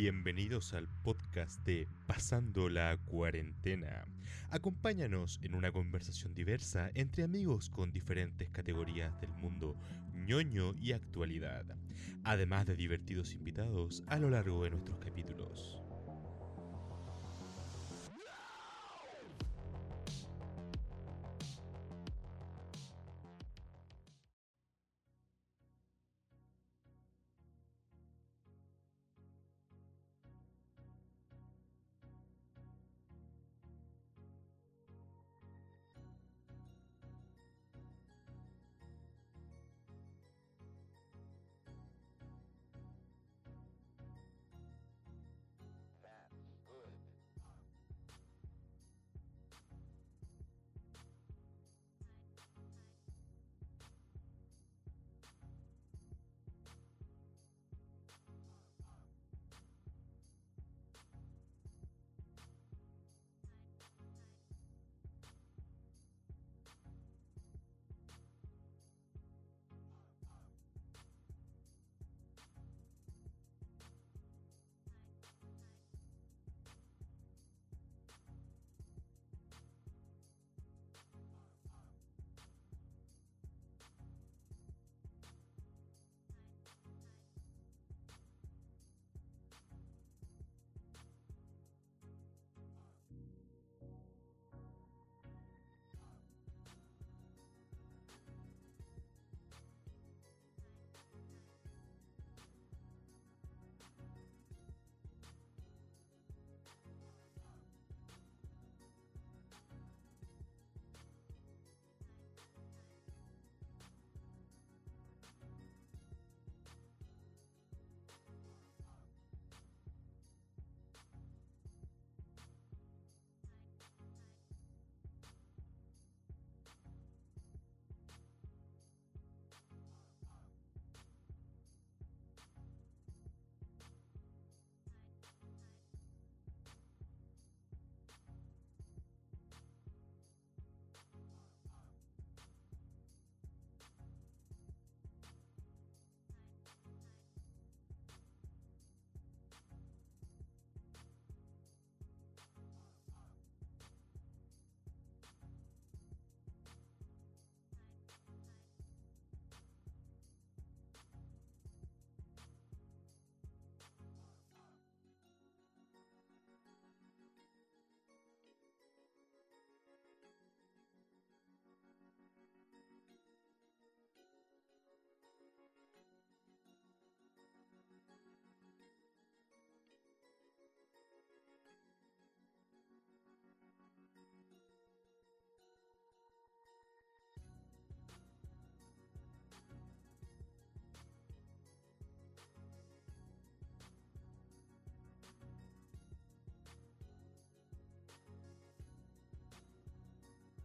Bienvenidos al podcast de Pasando la Cuarentena. Acompáñanos en una conversación diversa entre amigos con diferentes categorías del mundo ñoño y actualidad, además de divertidos invitados a lo largo de nuestros capítulos.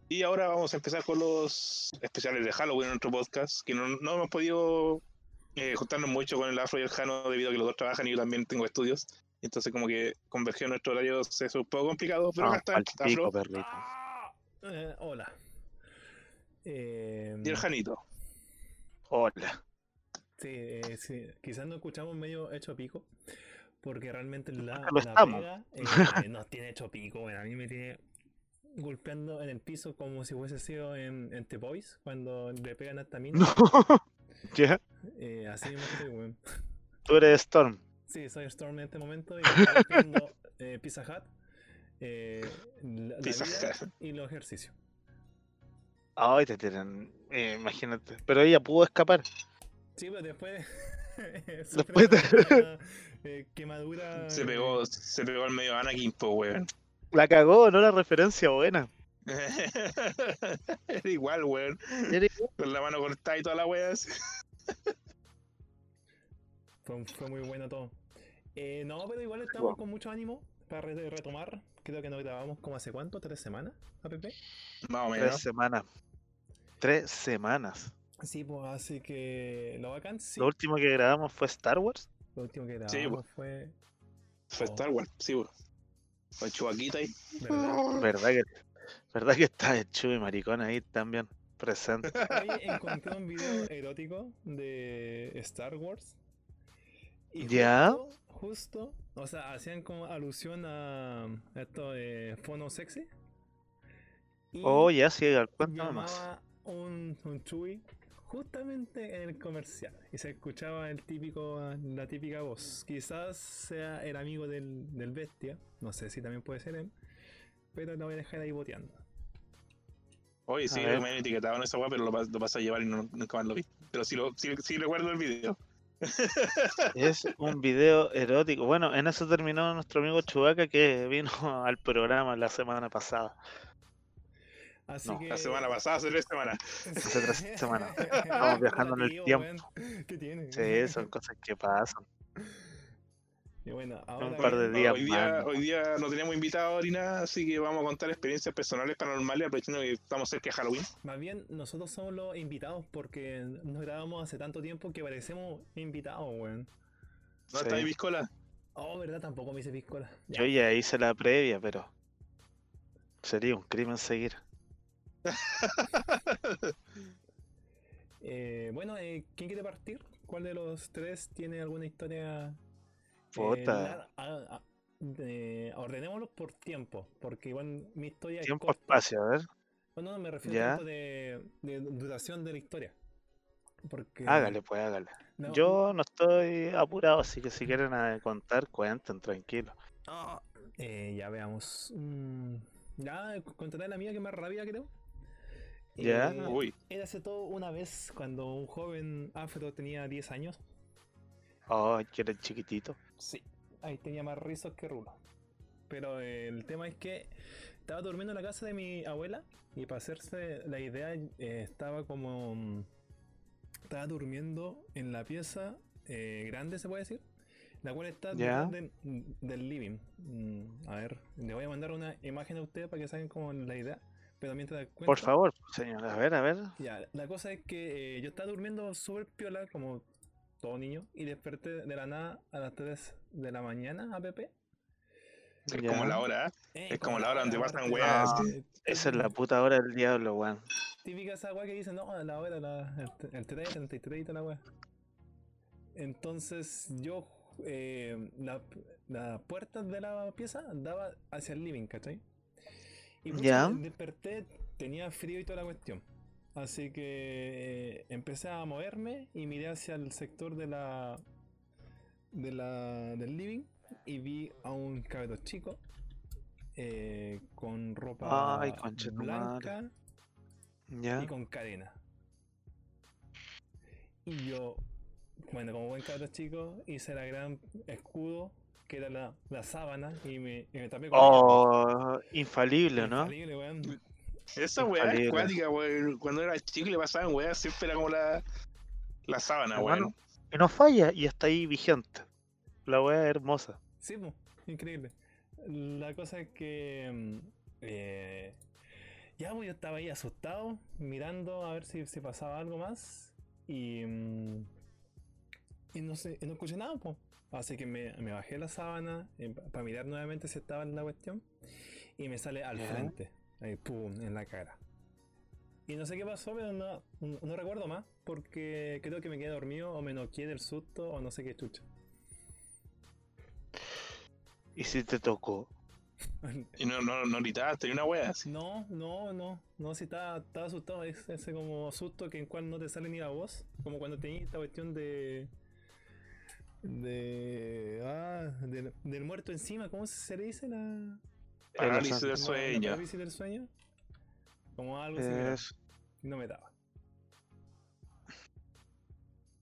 Y ahora vamos a empezar con los especiales de Halloween en nuestro podcast, que no, no hemos podido eh, juntarnos mucho con el Afro y el Jano debido a que los dos trabajan y yo también tengo estudios. Entonces como que converger nuestro horario es un poco complicado, pero acá está al pico, Afro perrito. Eh, hola. Eh, y el Janito. Hola. sí, eh, sí, quizás nos escuchamos medio hecho pico, porque realmente la, la pega eh, nos tiene hecho pico. Bueno, a mí me tiene golpeando en el piso como si hubiese sido en, en The Boys, cuando le pegan a esta mina. No. ¿Qué? Eh, así mismo estoy, weón. Tú eres Storm. Sí, soy Storm en este momento y me está golpeando eh, Pizza Hut, eh, la, la Pizza vida Hut. y los ejercicios. Ay, te tienen. eh, imagínate. Pero ella pudo escapar. Sí, pero después. Después de- eh, quemadura. Se pegó, se pegó al medio Anakin, po, weón. La cagó, no la referencia buena. Era igual, weón. Era Con la mano cortada y toda la wea así. Fue, fue muy bueno todo. Eh, no, pero igual estamos con mucho ánimo para re- retomar. Creo que nos grabamos como hace cuánto, tres semanas, APP. Más o Tres menos. semanas. Tres semanas. Sí, pues así que lo bacán, sí. Lo último que grabamos fue Star Wars. Lo último que Sí, grabamos fue. Fue Star Wars, sí, weón. Con Chubaquita ahí. ¿verdad? ¿Verdad que, verdad que está el Chuy maricón ahí también presente? Hoy encontré un video erótico de Star Wars Y ¿Ya? Justo, justo, o sea, hacían como alusión a esto de fono sexy. Y Oh, ya, sí, cuéntame más. llamaba un, un chui justamente en el comercial y se escuchaba el típico, la típica voz. Quizás sea el amigo del, del bestia, no sé si también puede ser él, pero lo voy a dejar ahí boteando. Oye, sí, me han etiquetado en esa weá, pero lo, lo pasé a llevar y no, nunca más lo vi. Pero sí, lo, sí, sí recuerdo el video. Es un video erótico. Bueno, en eso terminó nuestro amigo Chubaca que vino al programa la semana pasada. Así No, que... La semana pasada, hace tres semanas. Hace tres semanas. Estamos viajando en el tiempo. weón. ¿Qué tiene? Sí, son cosas que pasan. Y bueno, ahora par de días hoy, día, hoy día no teníamos invitados ni nada, así que vamos a contar experiencias personales paranormales, aprovechando que estamos cerca de Halloween. Más bien, nosotros somos los invitados porque nos grabamos hace tanto tiempo que parecemos invitados, weón. ¿No Sí. está ahí Piscola? Oh, ¿verdad? Tampoco me hice piscola. Ya. Yo ya hice la previa, pero sería un crimen seguir. Eh, bueno, eh, ¿quién quiere partir? ¿Cuál de los tres tiene alguna historia? eh, Puta. lar- ah, ah, ordenémoslos por tiempo, porque igual mi historia es Tiempo, corta. espacio, a ver. Bueno, no, me refiero Ya. a tiempo de, de duración de la historia. Porque Hágale, pues hágale. no, Yo no estoy apurado, así que si quieren eh, contar, cuenten, tranquilo. Ah, eh, ya veamos. Mm, ya contaré la mía que es más rápida, creo. Ya. Eh, Uy, Era hace todo una vez cuando un joven afro tenía 10 años. Oh, que eres chiquitito. Sí. Ahí tenía más rizos que rulos. Pero eh, el tema es que estaba durmiendo en la casa de mi abuela y para hacerse la idea eh, estaba como... mm, Estaba durmiendo en la pieza eh, grande, se puede decir. La cual está de- del living. Mm, a ver, le voy a mandar una imagen a ustedes para que saquen como la idea. Pero mientras Por favor, señor. A ver, a ver. ya, la cosa es que eh, yo estaba durmiendo súper piola, como todo niño, y desperté de la nada a las 3 de la mañana, APP. es Ya. como la hora, ¿eh? Eh, Es como la hora donde pasan weas, Esa es la puta hora del diablo, weón. Típica esa wea que dicen, no, la hora, la, el, el 3, 33 y toda la wea. Entonces yo, eh, la, la puerta de la pieza daba hacia el living, ¿cachai? Y Ya. desperté, tenía frío y toda la cuestión. Así que eh, empecé a moverme y miré hacia el sector de la, de la del living y vi a un cabro chico eh, con ropa Ay, blanca y con cadena. Y yo, bueno, como buen cabro chico, hice la gran escudo, que era la, la sábana, y me, y me tapé con. Oh, infalible, ¿no? Infalible, weón. Esa weá es cuática, weón. Cuando era chico y le pasaban weas, siempre era como la, la sábana, Hermano, weón. Y no falla y está ahí vigente. La weá es hermosa. Sí, po, increíble. La cosa es que. mm, eh, ya, pues yo estaba ahí asustado, mirando a ver si, si pasaba algo más. Y. mm, y no sé, y no escuché nada, pues. Así que me, me bajé la sábana para mirar nuevamente si estaba en la cuestión. Y me sale al frente, ahí, pum, en la cara. Y no sé qué pasó, pero no, no, no recuerdo más, porque creo que me quedé dormido o me noqué del susto o no sé qué chucha. Y si te tocó. Y no, no, no gritabas, tenía una wea así. No, no, no, no, si estaba, estaba asustado, es ese como susto que en cual no te sale ni la voz, como cuando tenías esta cuestión de de ah, del, del muerto encima, ¿cómo se le dice la Parálisis del como sueño. parálisis del sueño? Como algo similar, Es... no me daba.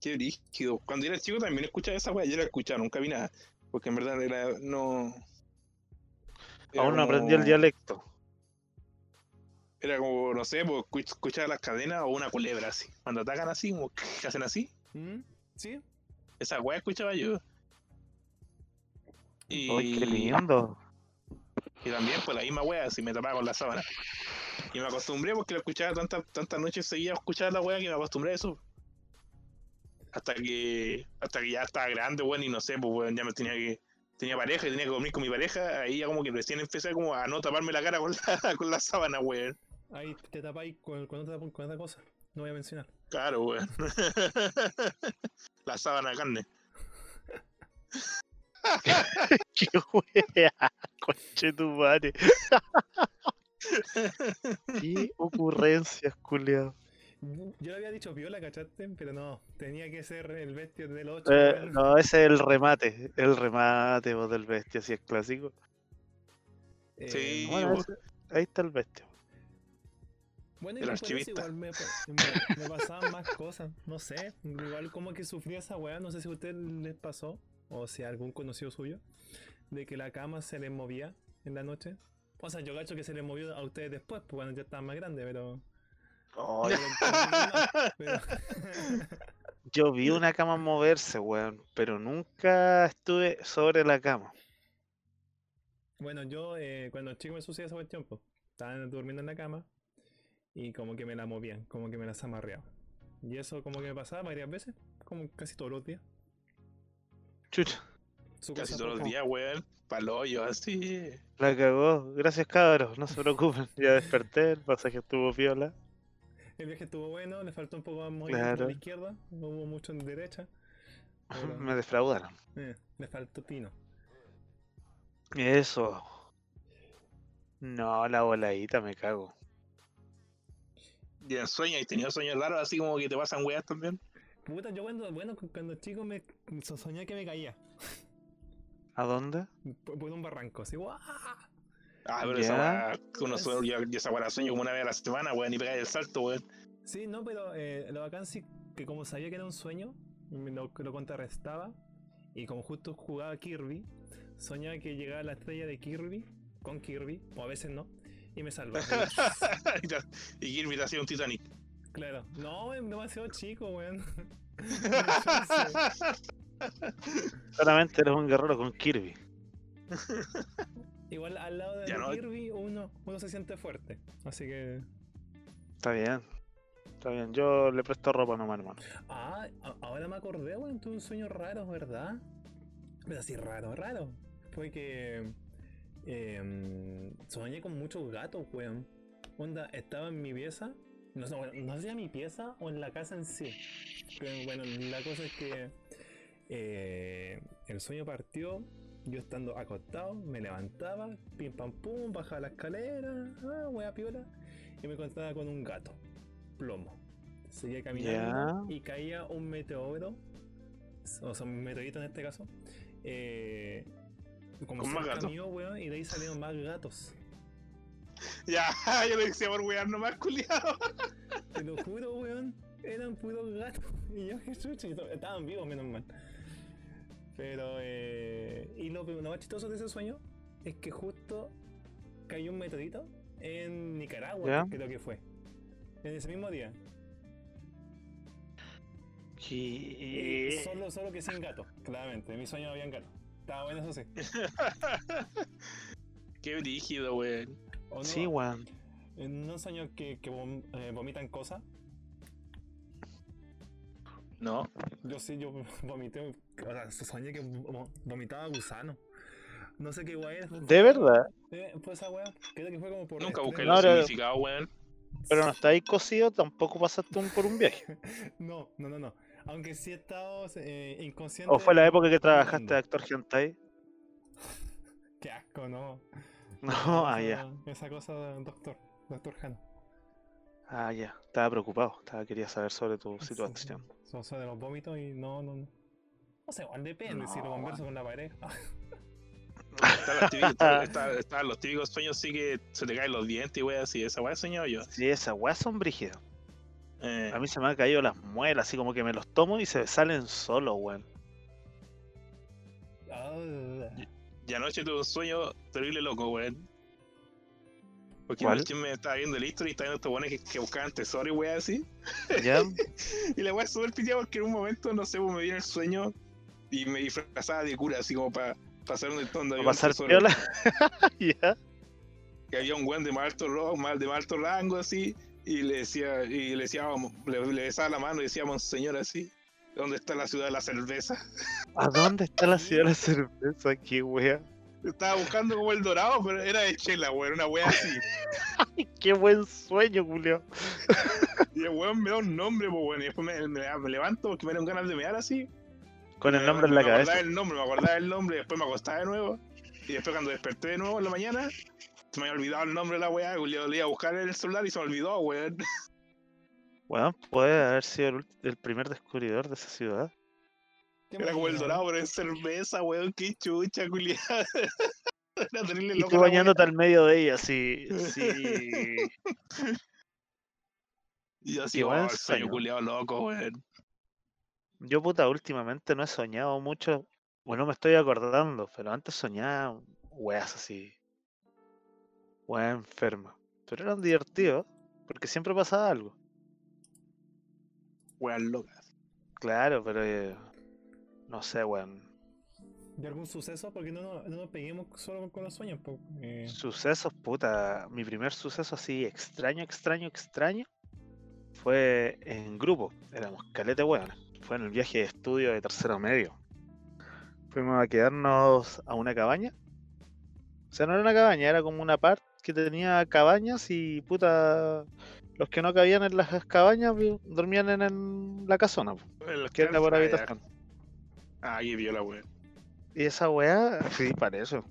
Qué brígido. Cuando era chico también escuchaba esa wea, yo la escuchaba, nunca vi nada. Porque en verdad era, no. era Aún no aprendí el como- dialecto. Era como, no sé, pues escuch- escuchar las cadenas o una culebra así. Cuando atacan así, como que hacen así. ¿Mm? ¿Sí? Esa wea escuchaba yo. Y, ¡Ay, qué lindo! y también, pues la misma wea, así me tapaba con la sábana. Y me acostumbré porque lo escuchaba tantas tantas noches seguía a escuchar la wea que me acostumbré a eso. Hasta que hasta que ya estaba grande, weón, y no sé, pues weón, ya me tenía que tenía pareja y tenía que dormir con mi pareja, ahí ya como que recién empecé como a no taparme la cara con la, con la sábana, weón. Ahí te tapáis con, con, otra, con otra cosa, no voy a mencionar. Claro, weón. la sábana de carne. Qué wea, conche tu madre. Qué ocurrencias, culiao. Yo le había dicho viola, ¿cachaste? Pero no, tenía que ser el bestia del 8. Eh, no, ese es el remate, el remate vos, del bestia, si es clásico. Sí, Bueno, bo- ese- ahí está el bestia. Bueno, El y archivista. igual me, me- me pasaban más cosas, no sé, igual como que sufrí esa weá, no sé si a ustedes les pasó, o si a algún conocido suyo, de que la cama se les movía en la noche. O sea, yo cacho que se les movió a ustedes después, pues cuando ya estaban más grandes, pero... Yo vi una cama moverse, weón, pero nunca estuve sobre la cama. Bueno, yo eh, cuando chico me sucedía esa cuestión, pues, estaba durmiendo en la cama y como que me la movían, como que me las amarreaban. Y eso como que me pasaba varias veces, como casi todos los días. Chucha, Su Casi todos los días, weón. Paloyo, así. la cagó. Gracias, cabros, no se preocupen. Ya desperté, el pasaje estuvo piola. El viaje estuvo bueno, le faltó un poco más movimiento Claro. a la izquierda, no hubo mucho en derecha. Pero, Me defraudaron. eh, le faltó tino. Eso. No, la voladita me cago. Y en sueños, ¿y tenido sueños raros así como que te pasan weas también? Puta, yo cuando, bueno, cu- cuando chico me so- soñé que me caía ¿A dónde? por, por un barranco, así, ¡guau! Ah, pero Ya. esa uno yo, yo esa wea la sueño como una vez a la semana, weón, y pegáis el salto, weón. Sí, no, pero eh, lo bacán sí que como sabía que era un sueño, me lo, lo contrarrestaba y como justo jugaba Kirby, soñaba que llegaba la estrella de Kirby con Kirby, o a veces no, y me salvaba. y Kirby te hacía un Titanic. claro, no, es demasiado chico, weón. Solamente eres un guerrero con Kirby. Igual al lado de no- Kirby uno, uno se siente fuerte, así que... Está bien. Está bien. Yo le presto ropa nomás, hermano. Ah, ahora me acordé, weón, tuve un sueño raro, ¿verdad? Pero así raro, raro. Fue que em, soñé con muchos gatos, weón. Onda, estaba en mi pieza. No sé, bueno, no sé si en mi pieza o en la casa en sí. Pero bueno, la cosa es que eh, el sueño partió. Yo estando acostado, me levantaba, pim pam pum, bajaba la escalera, ah, wea piola, y me encontraba con un gato, plomo. Seguía caminando y caía un meteoro, o sea, un meteorito en este caso, eh, como Con más gatos. weón, y de ahí salieron más gatos. ya, yo lo decía por wear nomás, culiado. Te lo juro, weón, eran puros gatos. Y yo, qué chucha, estaban vivos, menos mal. Pero, eh, y lo, lo más chistoso de ese sueño es que justo cayó un meteorito en Nicaragua, ¿Ya? creo que fue. En ese mismo día. ¿Qué? Solo, solo que sin gato, claramente. En mi sueño no habían gatos. Estaba bueno, eso sí. Qué brígido, weón. Sí, weón. En un sueño que, que vom- eh, vomitan cosas. No. Yo sí, yo vomité. O sea, soñé que vo- vomitaba gusano. No sé qué guay es. De verdad. Eh, pues esa weá. Creo que fue como por. Nunca busqué pero- significados, weón. Pero no está ahí cosido, tampoco pasaste un- por un viaje. No, no, no, no. Aunque sí he estado eh, inconsciente. ¿O fue la época que trabajaste de actor hentai? Qué asco, no. No, ah, esa, ya. Esa cosa, doctor. Doctor Han. Ah, ya. Estaba preocupado. Estaba, quería saber sobre tu situación. Son, son de los vómitos y no, no, no. No sé, igual depende si lo No. converso con la pareja. Están los típicos, está- está- están los típicos sueños, sí que se te caen los dientes y weón, así. Esa he soñado yo. Sí, esas weas son brígidas. Eh, A mí se me han caído las muelas, así como que me los tomo y se salen solos, weón. Ah, Y anoche tuve un sueño terrible loco, weón. Porque ¿Cuál? anoche me estaba viendo el history y estaba viendo estos buenos que, que buscaban tesoro y weón así. ¿Ya? Y la es súper piteada porque en un momento, no sé, me viene el sueño y me disfrazaba de cura, así como para pasar un entorno. ¿Va a pasar piola? ¿Ya? Que había un weón de más alto, ro- más, de más alto rango, así. Y le decía, y le decía, le, le besaba la mano y decía, monseñor, así. ¿Dónde está la ciudad de la cerveza? ¿A dónde está la ciudad de la cerveza? ¿Qué wea? Estaba buscando como el dorado, pero era de chela, weón, una wea así. Ay, qué buen sueño, Julio. Y el weón me da un nombre, pues weón, y después me, me- me levanto porque me dieron ganas de mear así. Con el Me- nombre en la me acordaba cabeza. el nombre, me acordaba el nombre, después me acostaba de nuevo. Y después cuando desperté de nuevo en la mañana, se me había olvidado el nombre de la weá, le le iba a buscar en el celular y se me olvidó, weón. Weón, puede haber sido el, primer descubridor de esa ciudad. ¿Te Era como el dorado, pero en cerveza, weón, qué chucha, culiada. Y loco tú bañándote al medio de ella, sí. Sí. Y yo así, Qué oh, buen el sueño sueño. culiado loco, weón. Yo, puta, últimamente no he soñado mucho. Bueno, me estoy acordando, pero antes soñaba weas así. Weas enfermas. Pero eran divertidos, porque siempre pasaba algo. Weón locas. Claro, pero. eh, no sé, weón. ¿De algún suceso? Porque no, no, no nos peguemos solo con los sueños. po. Eh, Sucesos, puta. Mi primer suceso así extraño, extraño, extraño. Fue en grupo. Éramos calete weones. Fue en el viaje de estudio de tercero medio. Fuimos a quedarnos a una cabaña. O sea, no era una cabaña, era como una parte que tenía cabañas y puta. Los que no cabían en las cabañas dormían en el- la casona, El que era por habitación. Ah, qué viola, weón. Y esa weá, sí, para eso.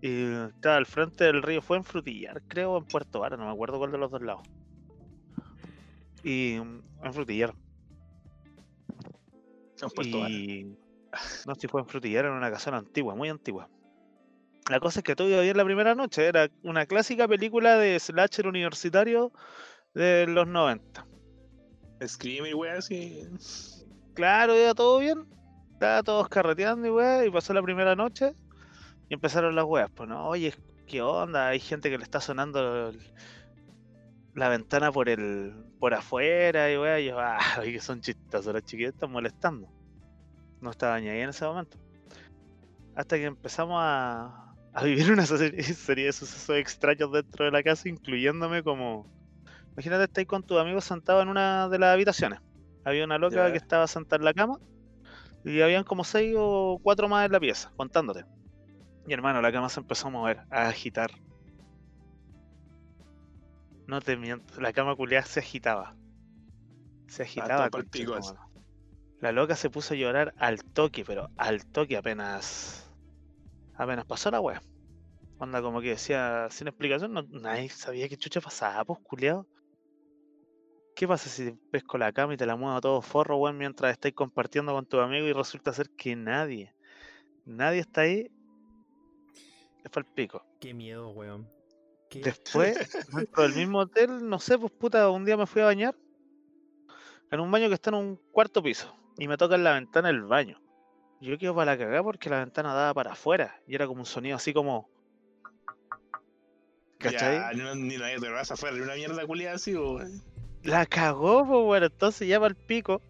Y estaba al frente del río, fue en Frutillar, creo, en Puerto Vara, no me acuerdo cuál de los dos lados. Y en Frutillar. En Puerto Vara. y no sé si fue en Frutillar, en una casona antigua, muy antigua. La cosa es que todo iba bien la primera noche, era una clásica película de slasher universitario de los 90. Screamer, weón, así. Claro, iba todo bien. Estaba todos carreteando y weá, y pasó la primera noche y empezaron las weas. Pues no, oye, ¿qué onda? Hay gente que le está sonando el- la ventana por el por afuera y weá. Y yo, ah, que son chistosos, los chiquillos están molestando. No estaba ni ahí en ese momento. Hasta que empezamos a, a vivir una serie, de sucesos extraños dentro de la casa, incluyéndome como. Imagínate, estáis con tus amigos sentados en una de las habitaciones. Había una loca que estaba sentada en la cama y habían como seis o cuatro más en la pieza, contándote. Y hermano, la cama se empezó a mover, a agitar. No te miento, la cama culiada se agitaba. Se agitaba. pico conchetumare. La loca se puso a llorar al toque, pero al toque apenas. Apenas pasó la wea. Onda como que decía, sin explicación, no, nadie sabía qué chucha pasaba, pues culiado. ¿Qué pasa si pesco la cama y te la muevo a todo forro, weón, mientras estáis compartiendo con tu amigo y resulta ser que nadie, nadie está ahí? Es el pico. qué miedo, weón. Qué Después, dentro del mismo hotel, no sé, pues puta, un día me fui a bañar en un baño que está en un cuarto piso y me toca en la ventana el baño. Yo quedo para la cagada porque la ventana daba para afuera y era como un sonido así como. ¿Cachai? Ya, no, ni nadie te vas afuera de una mierda culiada así, weón. La cagó, pues bueno, entonces ya para el pico.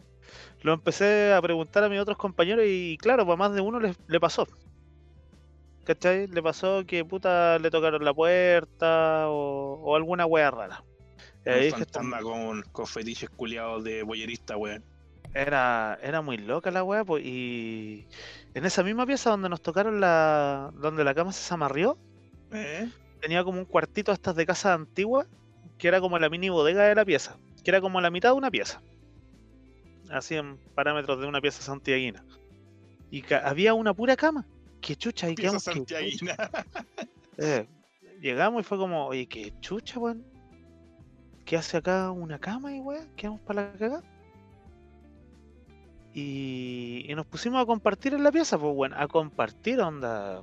Lo empecé a preguntar a mis otros compañeros y claro, para más de uno le, le pasó. ¿Cachai? Le pasó que puta le tocaron la puerta o, o alguna wea rara. Un fantasma con, con fetiches culiados de boyerista, weón. Era, era muy loca la wea, pues, y en esa misma pieza donde nos tocaron la. donde la cama se amarrió, ¿Eh? tenía como un cuartito estas de casa antigua, que era como la mini bodega de la pieza, que era como la mitad de una pieza. Así en parámetros de una pieza santiaguina. Y había una pura cama. Que chucha, y Pieza quedamos que santiaguina. eh, llegamos y fue como, oye, qué chucha, weón. ¿Qué hace acá una cama y weón? Quedamos para la cagada. Y, y nos pusimos a compartir en la pieza, pues bueno, a compartir, onda,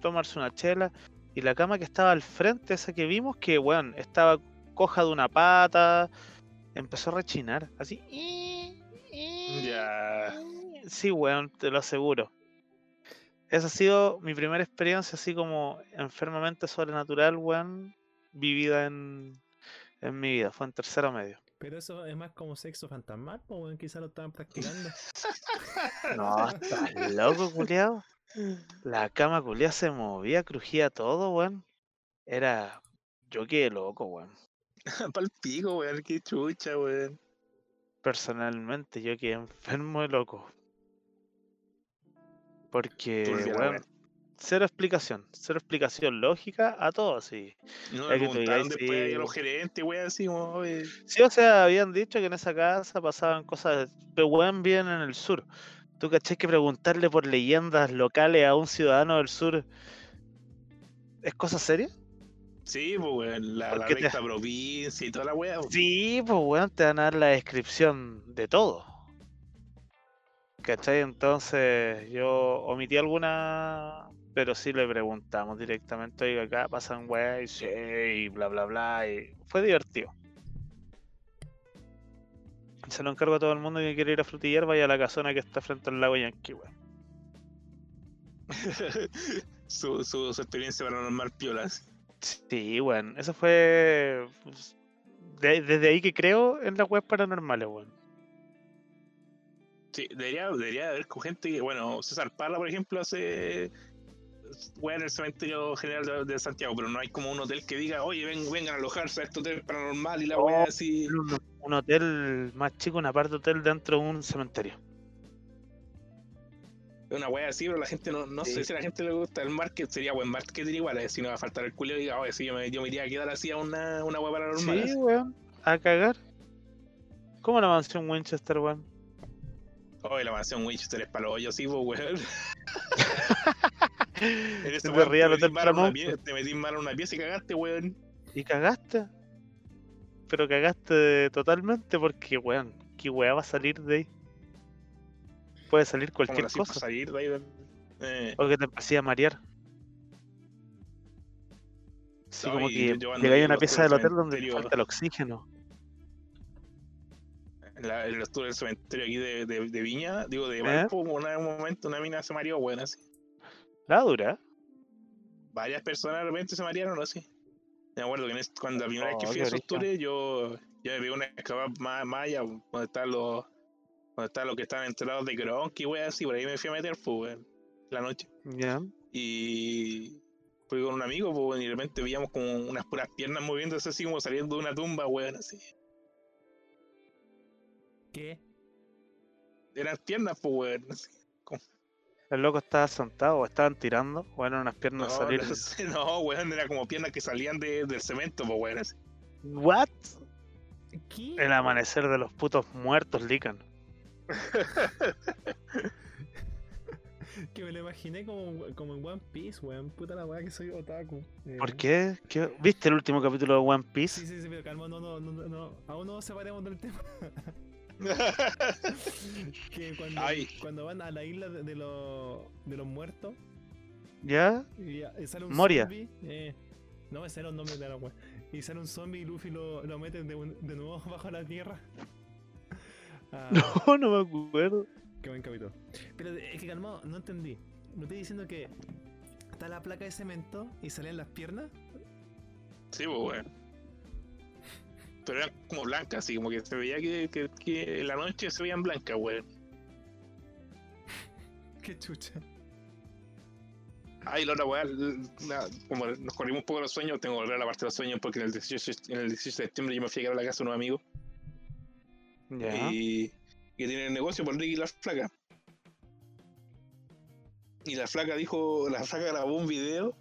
tomarse una chela. Y la cama que estaba al frente, esa que vimos, que weón, estaba coja de una pata, empezó a rechinar, así. Sí, weón, te lo aseguro. Esa ha sido mi primera experiencia así como enfermamente sobrenatural, weón, vivida en, en mi vida. Fue en tercero medio. Pero eso es más como sexo fantasmal, pues, weón, quizás lo estaban practicando. No, estás loco, culiao. La cama culiao se movía, crujía todo, weón. Era. Yo quedé loco, weón. Pa'l pico, weón. Qué chucha, weón. Personalmente, yo quedé enfermo de loco. Porque, weón. Cero explicación. Cero explicación lógica a todo, sí. No me preguntaron digáis, después ahí a sí. los gerentes, weón, así oye, Sí, o sea, habían dicho que en esa casa pasaban cosas, pero weón viven en el sur. ¿Tú caché que preguntarle por leyendas locales a un ciudadano del sur es cosa seria? Sí, pues, weón, la, ¿Por la te- recta provincia y toda la weá. Sí, pues weón, te van a dar la descripción de todo. ¿Cachai? Entonces yo omití alguna, pero sí le preguntamos directamente, oiga, acá pasan weas y sí, y bla bla bla, y fue divertido. Se lo encargo a todo el mundo que quiere ir a frutillar, vaya a la casona que está frente al lago Yankee, weón. su, su, su experiencia paranormal piolas. Sí, weón, eso fue pues, de- desde ahí que creo en las weas paranormales, weón. Sí, debería, debería haber con gente que, bueno, César Parra, por ejemplo, hace weá en el cementerio general de, de Santiago, pero no hay como un hotel que diga, oye, ven, vengan a alojarse a este hotel paranormal y la Oh. weá así. un, un hotel más chico, una parte hotel dentro de un cementerio. Una weá así, pero la gente no, no sé Sí. si a la gente le gusta el market, sería buen marketing igual, eh, si no va a faltar el culio y diga, oye, sí, yo me, yo me iría a quedar así a una, una weá paranormal. Sí, weón. A cagar. ¿Cómo la mansión Winchester, weón? Oye, la mansión Winchester es para los hoyos, sí, pues, weón. En Se esta te metís mal en una pie- te mal una pieza y cagaste, weón. Y cagaste. Pero cagaste totalmente porque, weón, ¿qué weá va a salir de ahí? Puede salir ¿Cómo cualquier hacís para cosa. salir de ahí? Eh, O que te empecé a marear. Sí, No, como que llegáis a una pieza del hotel donde te falta el oxígeno. en la, en del cementerio aquí de, de, de Viña, digo, de ¿Eh? Valpo, una- un momento una mina se mareó, weón, así. La dura. Varias personas de repente se marearon así. Me acuerdo que en este- cuando la primera vez que Oh, fui a esos tours, yo, yo me pegué una excavada más, más allá, donde estaban los, donde estaban los que estaban enterados de Kronk y weón, así, por ahí me fui a meter, pues, weón, la noche. Ya. Y fui con un amigo, pues, y de repente veíamos como unas puras piernas moviéndose así como saliendo de una tumba, weón, así. ¿Qué? Eran piernas, pues, weón, así. El loco estaba sentado o estaban tirando. O eran unas piernas No, salir. no, weón, era como piernas que salían de- del cemento, pues, weón, así. ¿What? ¿Qué? El amanecer de los putos muertos, Lican. Que me lo imaginé como, como en One Piece, weón. Puta la weá que soy otaku. Eh, ¿Por qué? ¿Qué? ¿Viste el último capítulo de One Piece? Sí, sí, sí, pero calma, no, no, no, no, no. Aún no separemos del tema. que cuando, Ay. cuando van a la isla de, de los, de los muertos ¿Ya? y, y sale un Moria. zombie. Eh, no, ese era un nombre de la weá. Y sale un zombie y Luffy lo, lo mete de, nuevo bajo la tierra. Ah, No, no me acuerdo. Qué buen capítulo. Pero es que calmado, no entendí. ¿No estoy diciendo que está la placa de cemento y salen las piernas? Sí, pues, weón. Pero eran como blancas, así como que se veía que, que, que en la noche se veían blancas, weón. Qué chucha. Ay, la otra weá, como nos corrimos un poco los sueños, tengo que volver a la parte de los sueños porque en el 18, en el 18 de septiembre yo me fui a quedar a la casa de unos amigos Ya. y que tienen el negocio por Ricky y la flaca. Y la flaca dijo, la flaca grabó un video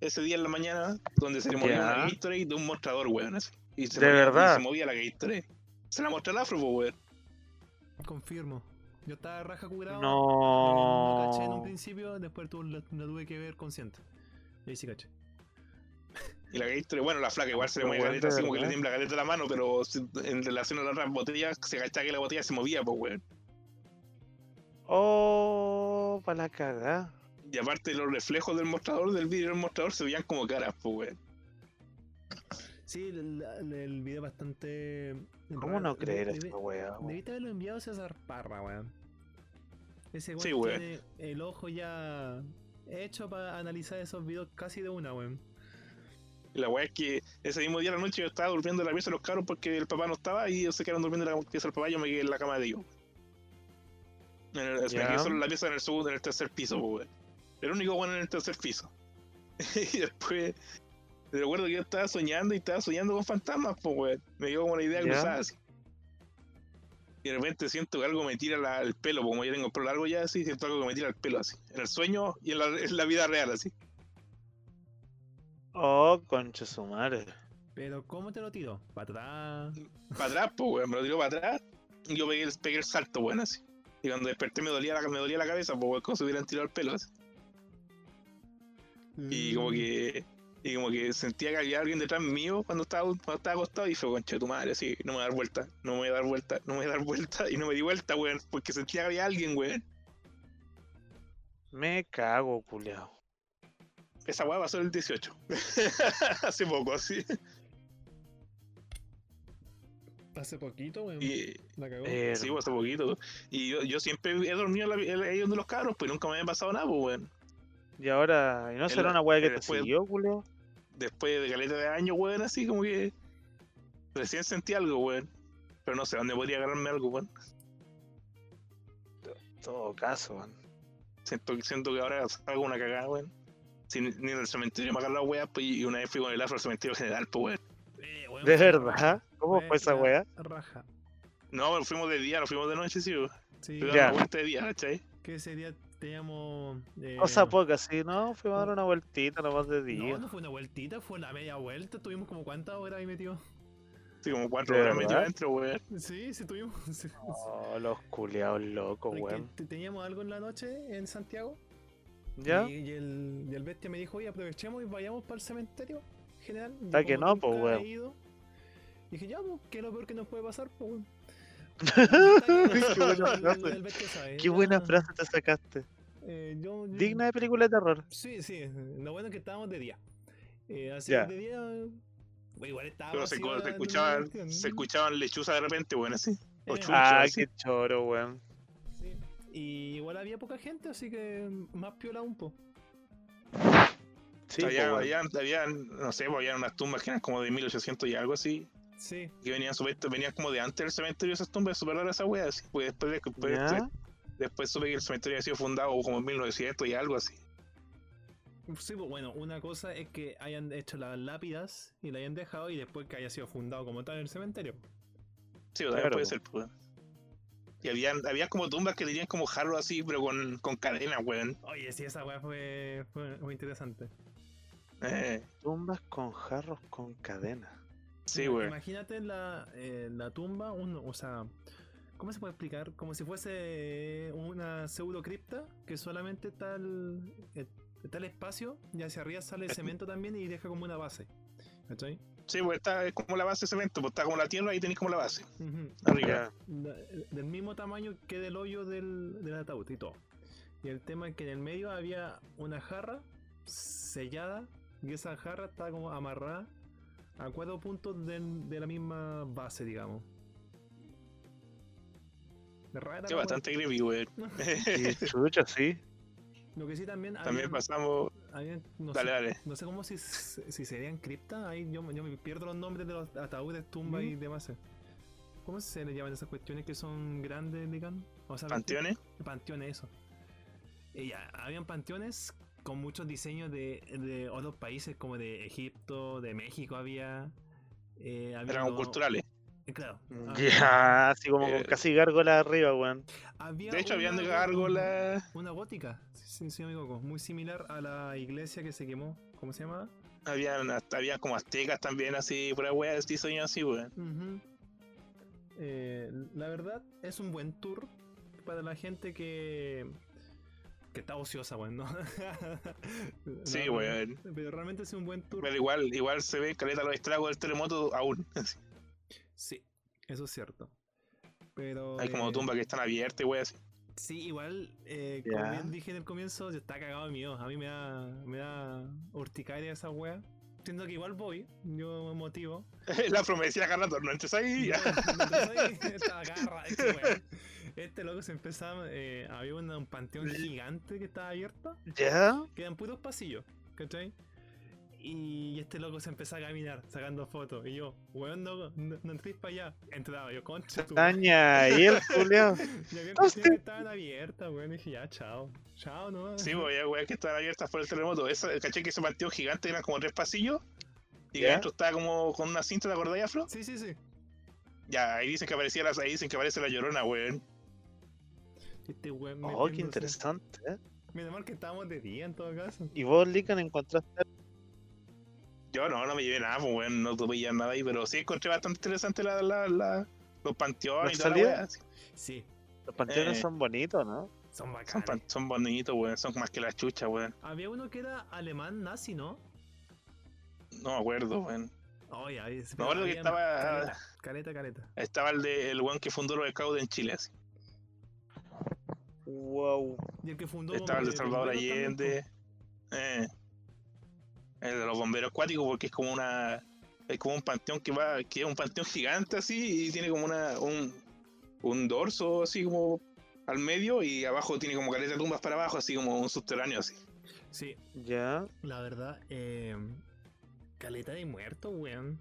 ese día en la mañana donde se le Ya. una Gatorade de un mostrador, weón. así. Y se ¿De movía, y verdad? se movía la Gatorade. Se la mostró al afro, pues, weón. Confirmo. Yo estaba raja curado. No, no caché en un principio, después tu- lo, lo tuve que ver consciente. Y ahí sí caché. Y la Gatorade, bueno, la flaca igual se le mueve caleta, así como que le tiembla caleta la mano, pero si- en relación a la otra botella, se cachaba que la botella se movía, pues, weón. Oh, para la cagada. Y aparte los reflejos del mostrador, del vidrio del mostrador, se veían como caras, pues, weón. Sí, el, el- video bastante. ¿Cómo raro. no creer debe- esta weón? Debiste haberlo enviado a César Parra, weón. Ese weón Sí, weón. tiene el ojo ya hecho para analizar esos videos casi de una, weón. Y la weá es que ese mismo día de la noche yo estaba durmiendo en la pieza de los cabros porque el papá no estaba y ellos se quedaron durmiendo en la pieza del papá y yo me quedé en la cama de ellos. En el- me Ya. quedé solo en la pieza en el segundo, en el tercer piso, weón. El único bueno en el tercer piso. y después, recuerdo que yo estaba soñando y estaba soñando con fantasmas, pues, weón. Me dio como la idea cruzada así. Y de repente siento que algo me tira la- el pelo, como yo tengo el pelo largo ya así, siento algo que me tira el pelo así. En el sueño y en la, en la vida real así. Oh, concha su madre. Pero, ¿cómo te lo tiró? ¿Para atrás? Para atrás, pues, weón. Me lo tiró para atrás y yo pegué, el- pegué el salto, weón, así. Y cuando desperté me dolía la, me dolía la cabeza, pues como si hubieran tirado el pelo. así. Y como que. Y como que sentía que había alguien detrás mío cuando estaba, cuando estaba acostado y fue concha de tu madre, así, no me voy a dar vuelta, no me voy a dar vuelta, no me voy a dar vuelta, y no me di vuelta, weón, porque sentía que había alguien, weón. Me cago, culiao. Esa weá pasó el 18. Hace poco, así. Hace poquito, weón. La cagó. Eh, sí, pues, hace poquito. Y yo, yo siempre he dormido en la- en- ahí donde los cabros, pues nunca me había pasado nada, pues, weón. Y ahora, ¿y no será una weá que te después- siguió, culiao? Después de caleta de años, weón, así como que. Recién sentí algo, weón. Pero no sé dónde podría agarrarme algo, weón. En todo caso, weón. Siento, siento que ahora hago una cagada, weón. Si ni en el cementerio me agarran las weas, pues, y una vez fui con el afro al cementerio general, pues, weón. Eh, weón, ¿De la verdad? ¿Cómo fue esa la weá? Raja. No, pero fuimos de día, no fuimos de noche, sí, weón. Sí, Ya. una vuelta de día, ¿cachai? que ese día teníamos. Eh, Cosa poca, sí, ¿no? Fuimos a dar una vueltita nomás de No, día. no fue una vueltita, fue una media vuelta. Tuvimos como cuántas horas ahí metidos. Sí, como cuatro ¿De horas verdad? metido adentro, weón. Sí, sí, tuvimos. sí. Oh, los culiados locos, weón. te- teníamos algo en la noche en Santiago. ¿Ya? Y, y el, y el bestia me dijo, oye, aprovechemos y vayamos para el cementerio general. Ah, que no, nunca weón. Dije, ya, pues, ¿qué es lo peor que nos puede pasar, weón? Qué buena frase. el bestia sabe, Qué ya, buena frase te sacaste. eh, yo- yo- Digna de película de terror. Sí, sí, lo bueno es que estábamos de día. Eh, así Ya. de día, pues, igual estaba Pero se, escuchaban, se escuchaban lechuzas de repente, weón, así. O Eh, Ah, así. qué choro, weón. Sí. Y igual había poca gente, así que más piola un po. Sí, había, habían, no sé, habían unas tumbas que eran como de 1800 y algo así. Sí. Que venían, supuesto- venían como de antes del cementerio esas tumbas, super raras esas weas. Así. Pues después, de- después, ¿Ya? después, después supe que el cementerio había sido fundado como en 1900 y algo así. Sí, pues bueno, una cosa es que hayan hecho las lápidas y la hayan dejado y después que haya sido fundado como tal el cementerio. Sí, o también Claro, puede ser, pues. Y habían, había como tumbas que tenían como jarros así, pero con, con cadenas, weón. Oye, sí, esa weá fue, fue muy interesante. Eh, Tumbas con jarros con cadena. Sí. Imagínate la, eh, la tumba, un, o sea, ¿cómo se puede explicar? Como si fuese una pseudo cripta que solamente está el, el- está el espacio y hacia arriba sale el cemento también y deja como una base. ¿Cachai? Sí, pues está es como la base de cemento, pues está como la tierra y tenéis como la base. Arriba. Del mismo tamaño que del hoyo del, del ataúd y todo. Y el tema es que en el medio había una jarra sellada y esa jarra estaba como amarrada a cuatro puntos de la misma base, digamos. Rara Sí, bastante creepy, weón. Y chucha, sí. Lo que sí también, También habían- pasamos. habían- no, Dale, sé, dale. no sé cómo si, si serían criptas, ahí yo, yo me pierdo los nombres de los ataúdes, tumbas y demás. ¿Cómo se le llaman esas cuestiones que son grandes, digamos? O sea, Panteones. Panteones, eso. Y ya, habían panteones con muchos diseños de, de otros países, como de Egipto, de México había. Eh, había Eran uno- culturales. eh, Claro. Mm, había- Ya, así como con Eh, casi gárgola arriba, weón. había De hecho, habían gárgolas. Una gótica, no me equivoco, muy similar a la iglesia que se quemó. ¿Cómo se llama? Habían, habían como aztecas también, así, pura de diseño así, weón. Eh, la verdad es un buen tour para la gente que que está ociosa, weón, ¿no? Sí, No, weón. Pero realmente es un buen tour. Pero igual, igual se ve caleta los estragos del terremoto aún. Sí, eso es cierto. Pero Hay como eh, tumbas que están abiertas, weón, así. Sí, igual, eh, como bien dije en el comienzo, yo está cagado de miedo. A mí me da, me da urticaria esa wea. Siento que igual voy, yo me motivo. La promesa rato, no entres ahí. Ya, entonces ahí estaba agarra, este, weón. Loco se empezaba, eh, había una- un panteón gigante que estaba abierto, ¿Ya? quedan puros pasillos, ¿cachai? Y este loco se empezó a caminar, sacando fotos. Y yo, weón, no, no, no entréis para allá. Entraba yo, concha tu. Daña, y el culiao. Y había que estaban abiertas, weón. Y dije, ya, chao. Chao, ¿no? Sí, había weas que estaban abiertas por el terremoto. Esa, caché que ese panteón gigante eran como tres pasillos. Y adentro estaba como con una cinta, ¿te acordáis, Afro? Sí, sí, sí. Ya, ahí dicen que aparecía la, ahí dicen que aparece la llorona, weón. Este weón. Oh, qué interesante, ¿eh? Menos mal que estábamos de día en todo caso. ¿Y vos, Lican, encontraste Yo no, no me llevé nada, pues, weón, no tuve ya nada ahí, pero sí encontré bastante interesante la, la, la- los panteones y ¿La toda la sí. Los panteones Eh. son bonitos, ¿no? Son Son, bacanes. son bonitos, weón. Son más que la chucha, weón. Había uno que era alemán nazi, ¿no? No me acuerdo, weón. Oye, ahí Me acuerdo que estaba. Caleta, caleta, caleta. Estaba el de el weón que fundó los scouts en Chile, así. Wow. Y el que fundó. Estaba el de Salvador Allende. Eh. El de los bomberos acuáticos, porque es como una. Es como un panteón que va. que es un panteón gigante así y tiene como una. un, un dorso así como al medio y abajo tiene como caleta de tumbas para abajo, así como un subterráneo así. Sí, Ya. la verdad, eh, caleta de muertos, weón.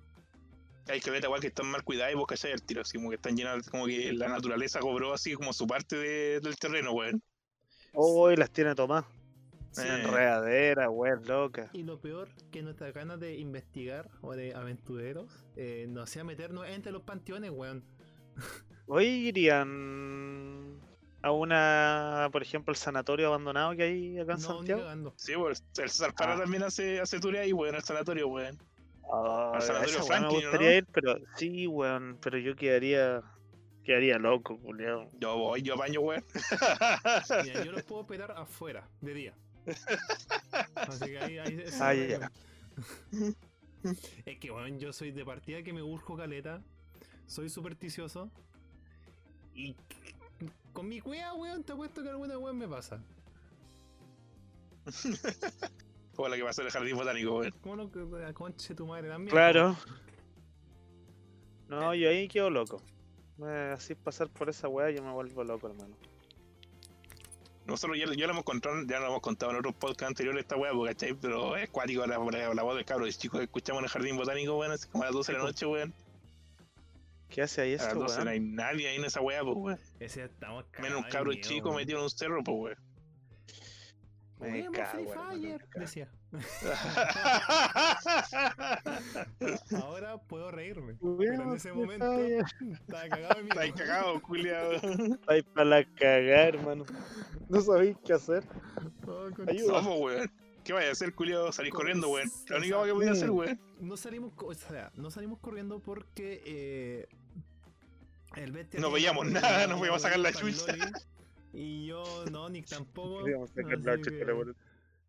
Hay caletas igual que están mal cuidadas y vos cachai el tiro, así como que están llenas, como que la naturaleza cobró así como su parte de- del terreno, weón. Uy, las tiene tomadas. Sí. Enredadera, weón, loca. Y lo peor que nuestras ganas de investigar o de aventureros eh, nos hacía meternos entre los panteones, weón. Hoy irían a una, por ejemplo, el sanatorio abandonado que hay acá en No, Santiago. Sí, pues el César Parra Ah. también hace, hace tour ahí, weón, al sanatorio, weón. Al a sanatorio Franklin, me ¿o gustaría no? ir, pero sí, weón, pero yo quedaría, quedaría loco, culiao. Yo voy, yo baño, weón. Mira, yo los puedo operar afuera, de día. Así que ahí, ahí Ah, es- ya. Es que, weón, yo soy de partida que me urjo caleta. Soy supersticioso. Y con mi cueva, weón, te apuesto que alguna weón me pasa. Como la que pasó en el jardín botánico, weón. ¿Cómo no? que- a Conche tu madre también. Claro. No, yo ahí quedo loco. Eh, Así pasar por esa weá yo me vuelvo loco, hermano. Nosotros ya, ya lo hemos contado, ya lo hemos contado en otros podcasts anteriores esta weá, porque, ¿cachai? Pero es cuático la, la, la voz del cabro, el chico que escuchamos en el jardín botánico, weón, así como a las 12 de la noche, weón. ¿Qué hace ahí A las esto, 12 no weón? hay nadie ahí en esa weá, pues, weón. Ese estamos Menos un de cabro chico metido en un cerro, pues, weón. Me Juguemos cago, Free Fire, decía. Ahora puedo reírme. Weón, en ese momento-. Estaba cagado Está ahí miedo. cagado, culiado. Para la cagar, hermano. No sabéis qué hacer. Oh, Ayuda. Pues, weón. ¿Qué vaya a hacer, culiado? Salir corriendo, weón. La única cosa que podía hacer, weón. no salimos, co- o sea, no salimos corriendo porque eh, el bestia No veíamos nada, no podíamos sacar la chucha. Y yo no, ni tampoco. Que,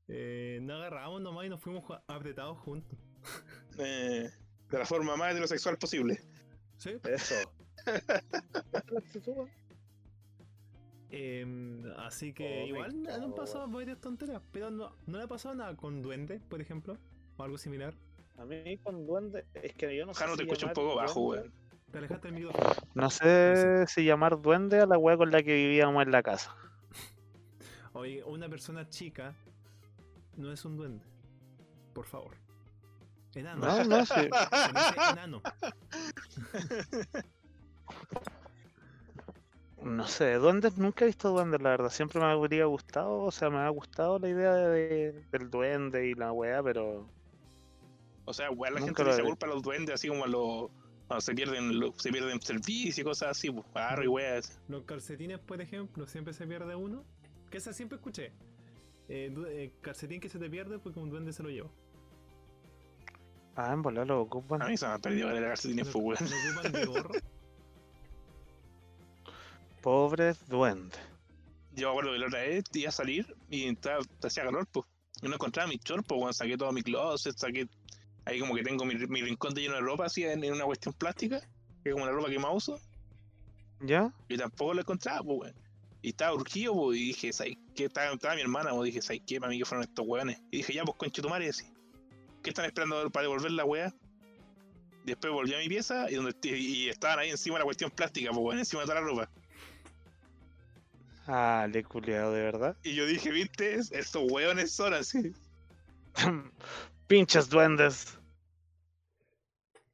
eh, no agarramos nomás y nos fuimos apretados juntos. Eh, de la forma más heterosexual posible. ¿Sí? Eso. Em, así que Oh, igual no han pasado varias tonterías, pero no, no le ha pasado nada con duende, por ejemplo, o algo similar. A mí con duende, es que yo no sé. Jano, te si escucho un poco bajo, weón. Te alejaste del micrófono. No sé si llamar duende a la weá con la que vivíamos en la casa. Oye, una persona chica no es un duende. Por favor. Enano. No, no dice enano. No sé, duendes, nunca he visto duendes, la verdad. Siempre me habría gustado, o sea, me ha gustado la idea de, del duende y la weá, pero. O sea, weón, la Nunca gente le vi. culpa a los duendes, así como a los. Cuando se pierden, lo- se pierden servicios y cosas así, pues, barro y weas. Los calcetines, por ejemplo, siempre se pierde uno. Que esa siempre escuché. Eh, eh, calcetín que se te pierde porque un duende se lo lleva. Ah, en volar lo ocupan. A mí se me ha perdido la calcetines, Lo, pues, weón. lo ocupan de gorro. Pobres duendes. Yo me acuerdo que la otra vez iba a salir y estaba, hacía calor, pues. Y no encontraba mis shorts, pues, weón. Saqué todo mi closet, saqué. Ahí como que tengo mi, mi rincón de lleno de ropa, así, en, en una cuestión plástica, que es como la ropa que más uso. ¿Ya? Y tampoco lo encontraba, pues, weón. Y estaba urgido, pues, y dije, ¿sabes qué? Estaba, estaba mi hermana, pues, dije, ¿sabes qué? Para mí que fueron estos weones. Y dije, ya, pues, conche tu madre, así. ¿Qué están esperando para devolver la weá? Después volví a mi pieza y, donde, y estaban ahí encima de la cuestión plástica, pues, weón, encima de toda la ropa. Ah, le culiado, de verdad. Y yo dije, ¿viste? Estos weones son así. Pinches duendes.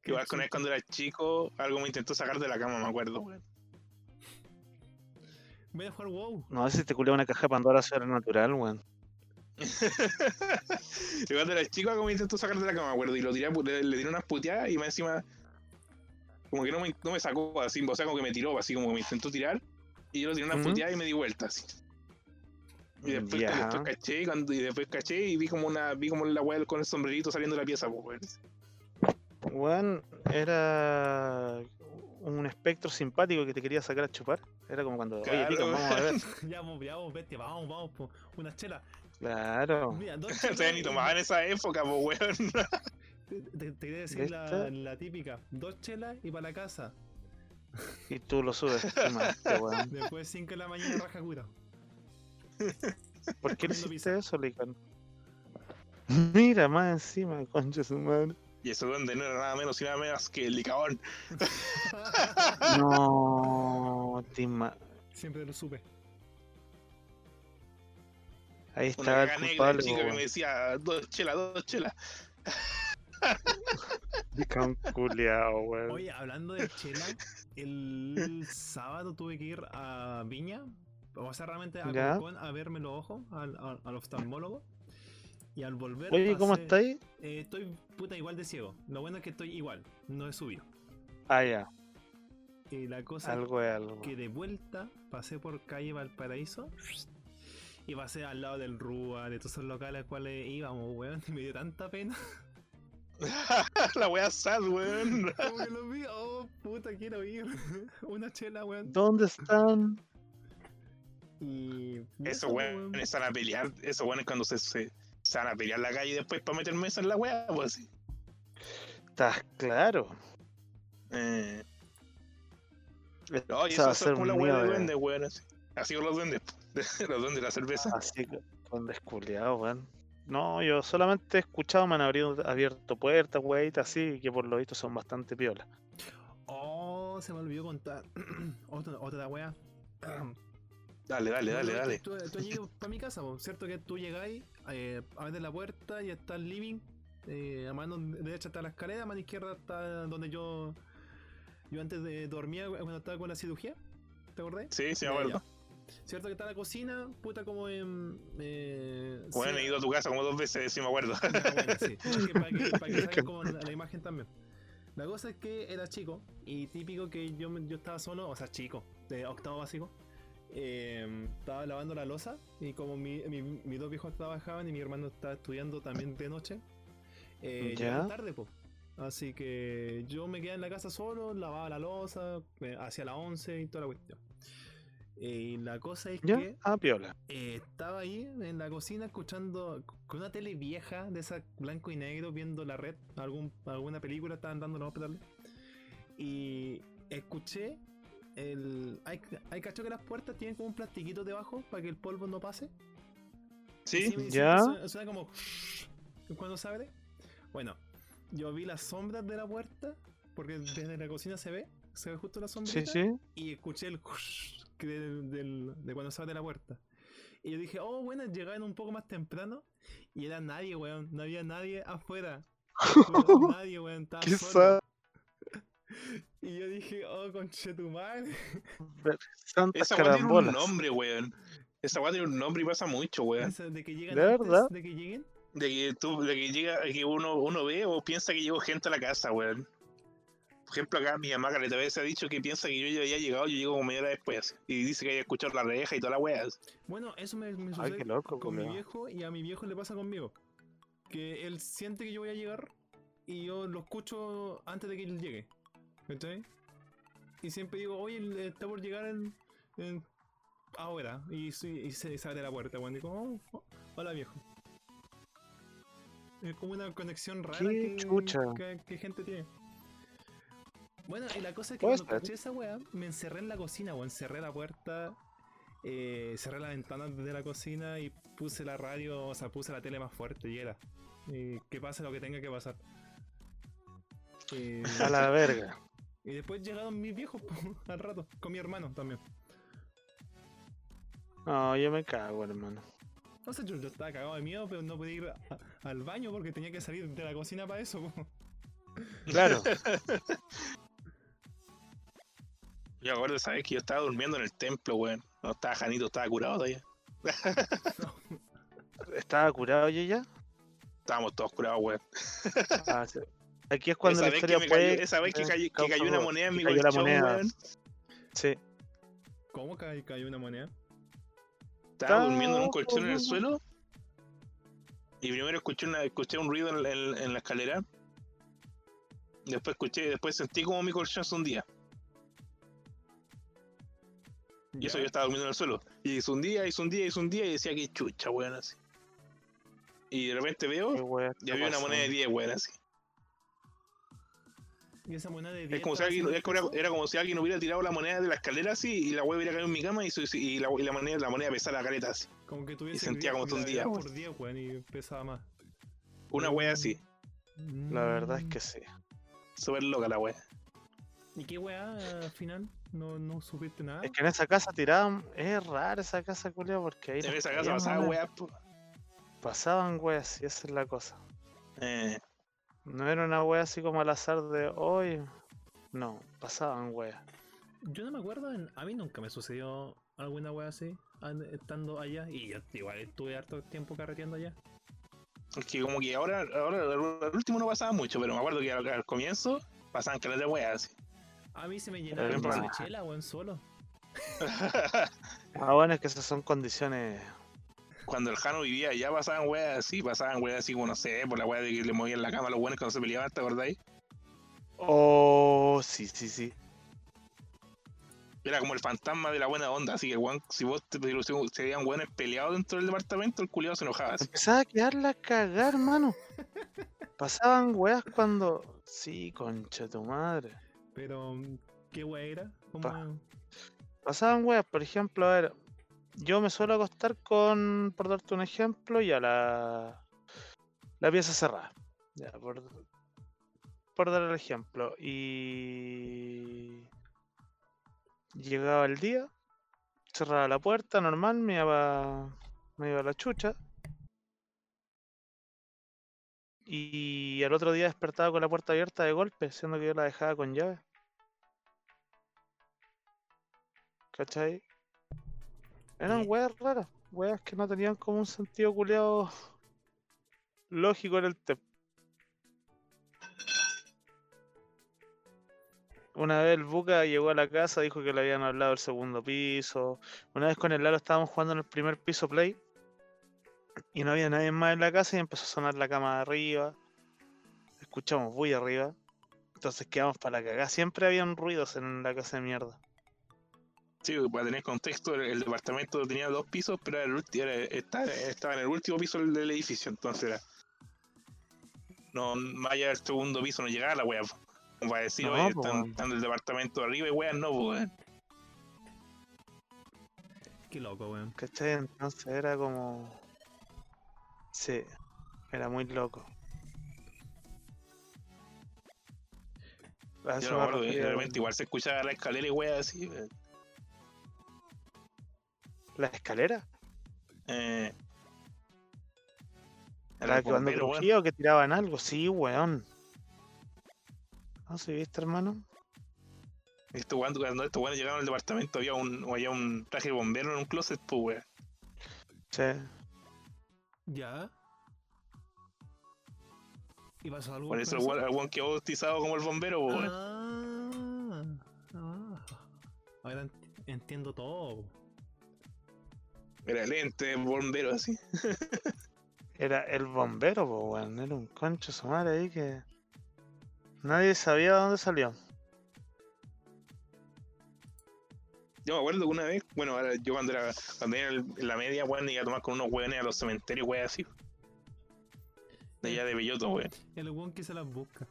Igual con él cuando era chico, algo me intentó sacar de la cama, me acuerdo, weón. Voy a jugar WoW. No, si te culiado una caja de Pandora sobrenatural, weón. y cuando era chico, algo me intentó sacar de la cama, me acuerdo. Y lo tiré, le, le tiré unas puteadas y más encima, como que no me, no me sacó así, o sea, como que me tiró, así como que me intentó tirar. Y yo lo tiré unas Ujú. puteadas y me di vuelta, así. Y después, caché, y cuando, y después caché y vi como una, vi como la weá con el sombrerito saliendo de la pieza, pues, weón. Era un espectro simpático que te quería sacar a chupar. Era como cuando, oye, Claro, pica, vamos a ver. ya, vamos, ya, vamos, bestia, vamos, vamos, po, una chela. Claro. Mira, dos Ustedes chelas ni y- tomaban en esa época, pues, weón. Te, te- te quería decir la, típica, dos chelas y para la casa. Y tú lo subes. qué weón. Después 5 de la mañana raja cura. ¿Por qué le Comiendo hiciste eso, Lican? Mira, más encima, concha su madre. Y ese duende no era nada menos y nada menos que el licabón. No, Tima. Siempre lo supe. Ahí Una estaba caga el culpable. chica que me decía, dos chelas, dos chelas. Culiao, weón. Oye, hablando de chela, el sábado tuve que ir a Viña, o sea, realmente a a verme los ojos, al, al, al oftalmólogo. Y al volver. Oye, ¿cómo estáis? Eh, estoy puta igual de ciego. Lo bueno es que estoy igual, no he subido. Ah, ya. Y la cosa Algo es algo. que de vuelta pasé por calle Valparaíso y pasé al lado del Rúa, de todos esos locales a cuales íbamos, weón, y me dio tanta pena. la wea sad, weón. Como que los vi, oh puta, quiero ir. Una chela, weón. ¿Dónde están? Y. eso, weones están a pelear. Esos weones cuando se, se, se van a pelear en la calle después para meter mesa en la wea, pues sí. Estás claro. Eh, no, y Esa va eso, a eso ser es como la mío de de- duendes, weón. Así, así con los duendes. Los duendes de la cerveza. Así que con desculiado, weón. No, yo solamente he escuchado me han abierto, abierto puertas, weitas así, que por lo visto son bastante piolas. Oh, se me olvidó contar. otra, otra wea. Dale, dale, dale, dale. Tú, tú has llegado para mi casa, po, ¿cierto? Que tú llegáis, eh, abres la puerta y está el living. Eh, a mano derecha está la escalera, a mano izquierda está donde yo. Yo antes de dormir, cuando estaba con la cirugía. ¿Te acordás? Sí, sí, me acuerdo. ¿Cierto que está la cocina? Puta, como en. Eh, Bueno, sí, he ido a tu casa como dos veces, sí me acuerdo. Ya, bueno, sí. Es que para que, para que salga como la, la imagen también. La cosa es que era chico y típico que yo, yo estaba solo, o sea, chico, de octavo básico. Eh, estaba lavando la losa y como mi- mi- mis dos viejos trabajaban y mi hermano estaba estudiando también de noche, eh, Ya. tarde, po. Así que yo me quedé en la casa solo, lavaba la losa, hacía las 11 y toda la cuestión. Eh, Y la cosa es ¿Ya? que Ah, piola. eh, estaba ahí en la cocina escuchando con una tele vieja de esa blanco y negro viendo la red, algún, alguna película estaban dando los hospitales. Y escuché el. ¿Hay, hay cacho que las puertas tienen como un plastiquito debajo para que el polvo no pase? Sí, ¿Ya? Suena, suena como cuando se abre. Bueno, yo vi las sombras de la puerta, porque desde la cocina se ve, se ve justo la sombra. Sí, sí. Y escuché el que del, del- de cuando se abre la puerta. Y yo dije, oh, bueno, llegaron un poco más temprano. Y era nadie, weón. No había nadie afuera. No, nadie, weón. Estaba Qué solo. Y yo dije, oh, conche tu madre. Santas esa weá tiene un nombre, weón. Esa weá tiene un nombre y pasa mucho, weón. De que llegan ¿De antes verdad? de que lleguen. De que tú, de que llega, que uno, uno ve o piensa que llegó gente a la casa, weón. Por ejemplo, acá mi mamá Caleta veces ha dicho que piensa que yo ya había llegado, yo llego como media hora después. Y dice que haya escuchado la reja y toda la weá. Bueno, eso me, me Ay, sucede qué loco, con mi viejo y a mi viejo le pasa conmigo. Que él siente que yo voy a llegar y yo lo escucho antes de que él llegue. ¿Cachai? Y siempre digo, oye, él está por llegar en, en- ahora. Y, y se, se abre la puerta, weón. Y digo, oh, oh, hola viejo. Es como una conexión rara Qué que, chucha. que- que gente tiene. Bueno, y la cosa es que cuando escuché esa weá, me encerré en la cocina, weón. Cerré la puerta, eh, cerré la ventana de la cocina y puse la radio, o sea, puse la tele más fuerte y era. Y que pase lo que tenga que pasar. Y, A la verga. Y después llegaron mis viejos al rato, con mi hermano también. No, yo me cago, hermano. No sé, yo, yo estaba cagado de miedo, pero no podía ir a- al baño porque tenía que salir de la cocina para eso. po. Claro. Yo acuerdo, ¿sabes? Que yo estaba durmiendo en el templo, weón. No estaba Janito, estaba curado todavía. ¿Estaba curado yo ya? Estábamos todos curados, weón. Ah, sí. Aquí es cuando esa, la que historia me puede. cayó, esa vez que cayó, que cayó una moneda en Que mi cayó la colchón, moneda. Sí. ¿Cómo ca- cayó una moneda? Estaba durmiendo en un colchón en el suelo. Y primero escuché, una, escuché un ruido en, en- en la escalera. Después escuché, después sentí como mi colchón se hundía. Y eso yo estaba durmiendo en el suelo. Y hizo un día, hizo un día, hizo un día y decía que chucha, weón, así. Y de repente veo y había una moneda de pasando. 10, weón, así. Y esa moneda de Es 10 como, si alguien, es era, como si alguien hubiera tirado la moneda de la escalera así y la weá hubiera caído en mi cama y, y la, y la moneda, la moneda pesara la careta así. Como que tuviese sentía gra- como todo un día, gravedad weón. por 10, weón, y pesaba más. Una weá así. La verdad es Mm. que sí. Súper loca la weá. ¿Y qué weá al final? ¿No, no supiste nada? Es que en esa casa tiraban. Es rara esa casa, culia, porque ahí. En esa casa caían pasaba monedas. weá. Pasaban weas, y esa es la cosa. Eh, No era una wea así como al azar de hoy. No, pasaban weas. Yo no me acuerdo, en- a mí nunca me sucedió alguna wea así, an- estando allá. Y yo igual estuve harto tiempo carreteando allá. es que como que ahora, ahora al último no pasaba mucho, pero me acuerdo que al, al comienzo pasaban caras de weas así. A mí se me Pero vaso de chela, weón, solo. Ah, bueno, es que esas son condiciones. Cuando el Jano vivía allá pasaban weas así, pasaban weas así como no sé, por la wea de que le movían la cama a los buenos cuando se peleaban, ¿te acordáis? Oh, sí, sí, sí. Era como el fantasma de la buena onda, así que weón, si vos te si se veían weones peleados dentro del departamento, el culiado se enojaba así. Empezaba a quedarla a cagar, mano. Pasaban weas cuando. Sí, concha tu madre. Pero, ¿qué wea era? ¿Cómo? Pa. Pasaban weas, por ejemplo, a ver. Yo me suelo acostar con, por darte un ejemplo, ya la, la pieza cerrada. Ya, por, dar el ejemplo. Y llegaba el día, cerraba la puerta, normal, me iba, me iba a la chucha. Y al otro día despertaba con la puerta abierta de golpe, siendo que yo la dejaba con llave. ¿Cachai? Eran weas raras, weas que no tenían como un sentido culeado lógico en el tema. Una vez el Buca llegó a la casa, dijo que le habían hablado del segundo piso. Una vez con el Lalo estábamos jugando en el primer piso play y no había nadie más en la casa y empezó a sonar la cama de arriba. Escuchamos muy arriba. Entonces quedamos para la cagada. Siempre habían ruidos en la casa de mierda. Sí, para tener contexto, el, el departamento tenía dos pisos, pero era el estaba, estaba en el último piso del, del edificio, entonces era. No, allá del segundo piso no llegaba la wea. Como para decir, No, oye, están, están del departamento arriba y weas no, weón. Qué loco, weón. ¿Cachai? Entonces era como. Sí, era muy loco. Yo no me me acuerdo, que refería de repente igual se escuchaba la escalera y weas así. weón. ¿La escalera? Eh, era ¿La el que cuando crujía o que tiraban algo? Sí, weón. No sé, ¿viste, hermano? Esto, cuando, cuando estos weones llegaron al departamento había un, había un traje de bombero en un closet, pues weón. Sí. Ya. ¿Y pasó algo? Por con eso el weón, quedó bautizado como el bombero, pues, weón. Ah, ah. Ahora ent- entiendo todo. Era lente, bombero así. Era el bombero, po, weón. Era un concho su madre ahí que. Nadie sabía de dónde salió. Yo me acuerdo que una vez, bueno, ahora yo cuando era, cuando era en la media, weón, iba a tomar con unos weones a los cementerios, weón, así. De allá de Belloto, weón. El weón que se las busca.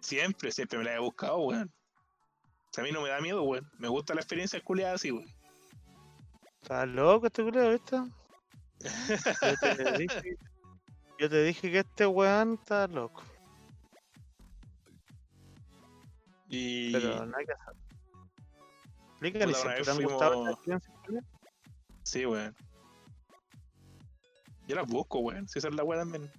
Siempre, siempre me la he buscado, weón. O sea, a mí no me da miedo, weón. Me gusta la experiencia culiada así, weón. Estás loco este culero, ¿viste? Yo te dije, yo te dije que este weón está loco. Y Pero no hay que hacer. Explícale, ¿siempre te han gustado estas experiencias, sí, weón. Yo las busco, weón. Si esa es la weón también.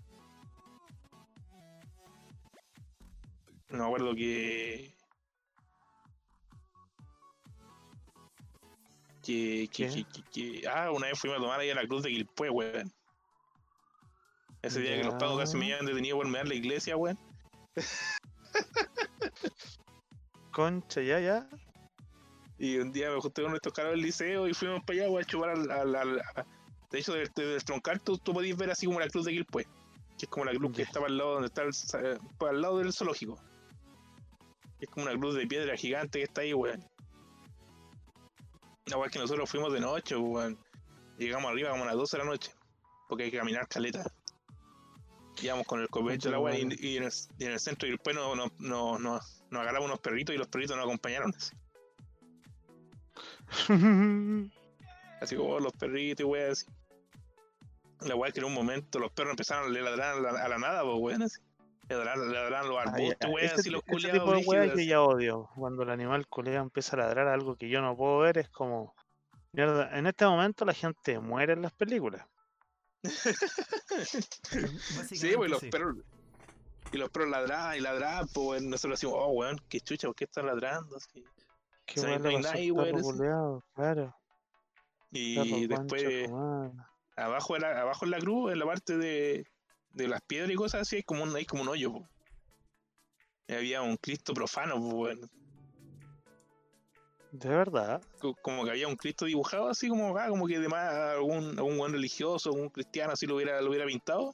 No me acuerdo que. Que, que, que, que, Ah, una vez fuimos a tomar ahí a la cruz de Quilpue, weón. Ese día que los pagos casi me llevan detenido por mear la iglesia, weón. Concha, ya, ya. Y un día me junté con estos caros del liceo y fuimos para allá, weón, a chupar al. al- al- a- De hecho, de, de destroncar tú, tú podías ver así como la cruz de Quilpue. Que es como la cruz que estaba al lado donde está el, pues, al lado del zoológico. Es como una cruz de piedra gigante que está ahí, weón. La es que nosotros fuimos de noche, weón. Llegamos arriba como a las 12 de la noche. Porque hay que caminar caleta. Íbamos con el copecho de la weá y, y en el, y en el centro y después nos, nos, nos, nos, nos agarramos unos perritos y los perritos nos acompañaron. Así, Así como los perritos y weá así. La weá es que en un momento los perros empezaron a ladrar a la, a la nada, pues weón. Así. Ladraron, ladraron los arbustos, weá, Ese así los culiados. tipo de brígidos, que ya odio. Cuando el animal culea empieza a ladrar algo que yo no puedo ver, es como. Mierda, en este momento la gente muere en las películas. Sí, pues los sí. perros. Y los perros ladraban y ladraban, pues weón. Nosotros decimos, oh weón, qué chucha, ¿por qué están ladrando? Así. ¿Qué Sí, weá no le hay nadie, weón, culeado? Claro. Y después, abajo, de la, abajo en la cruz, en la parte de, de las piedras y cosas así, hay como un, hay como un hoyo, po. Y había un Cristo profano, po, weón. De verdad. Co- Como que había un Cristo dibujado así como acá, como que además algún, algún buen religioso, algún cristiano así lo hubiera, lo hubiera pintado.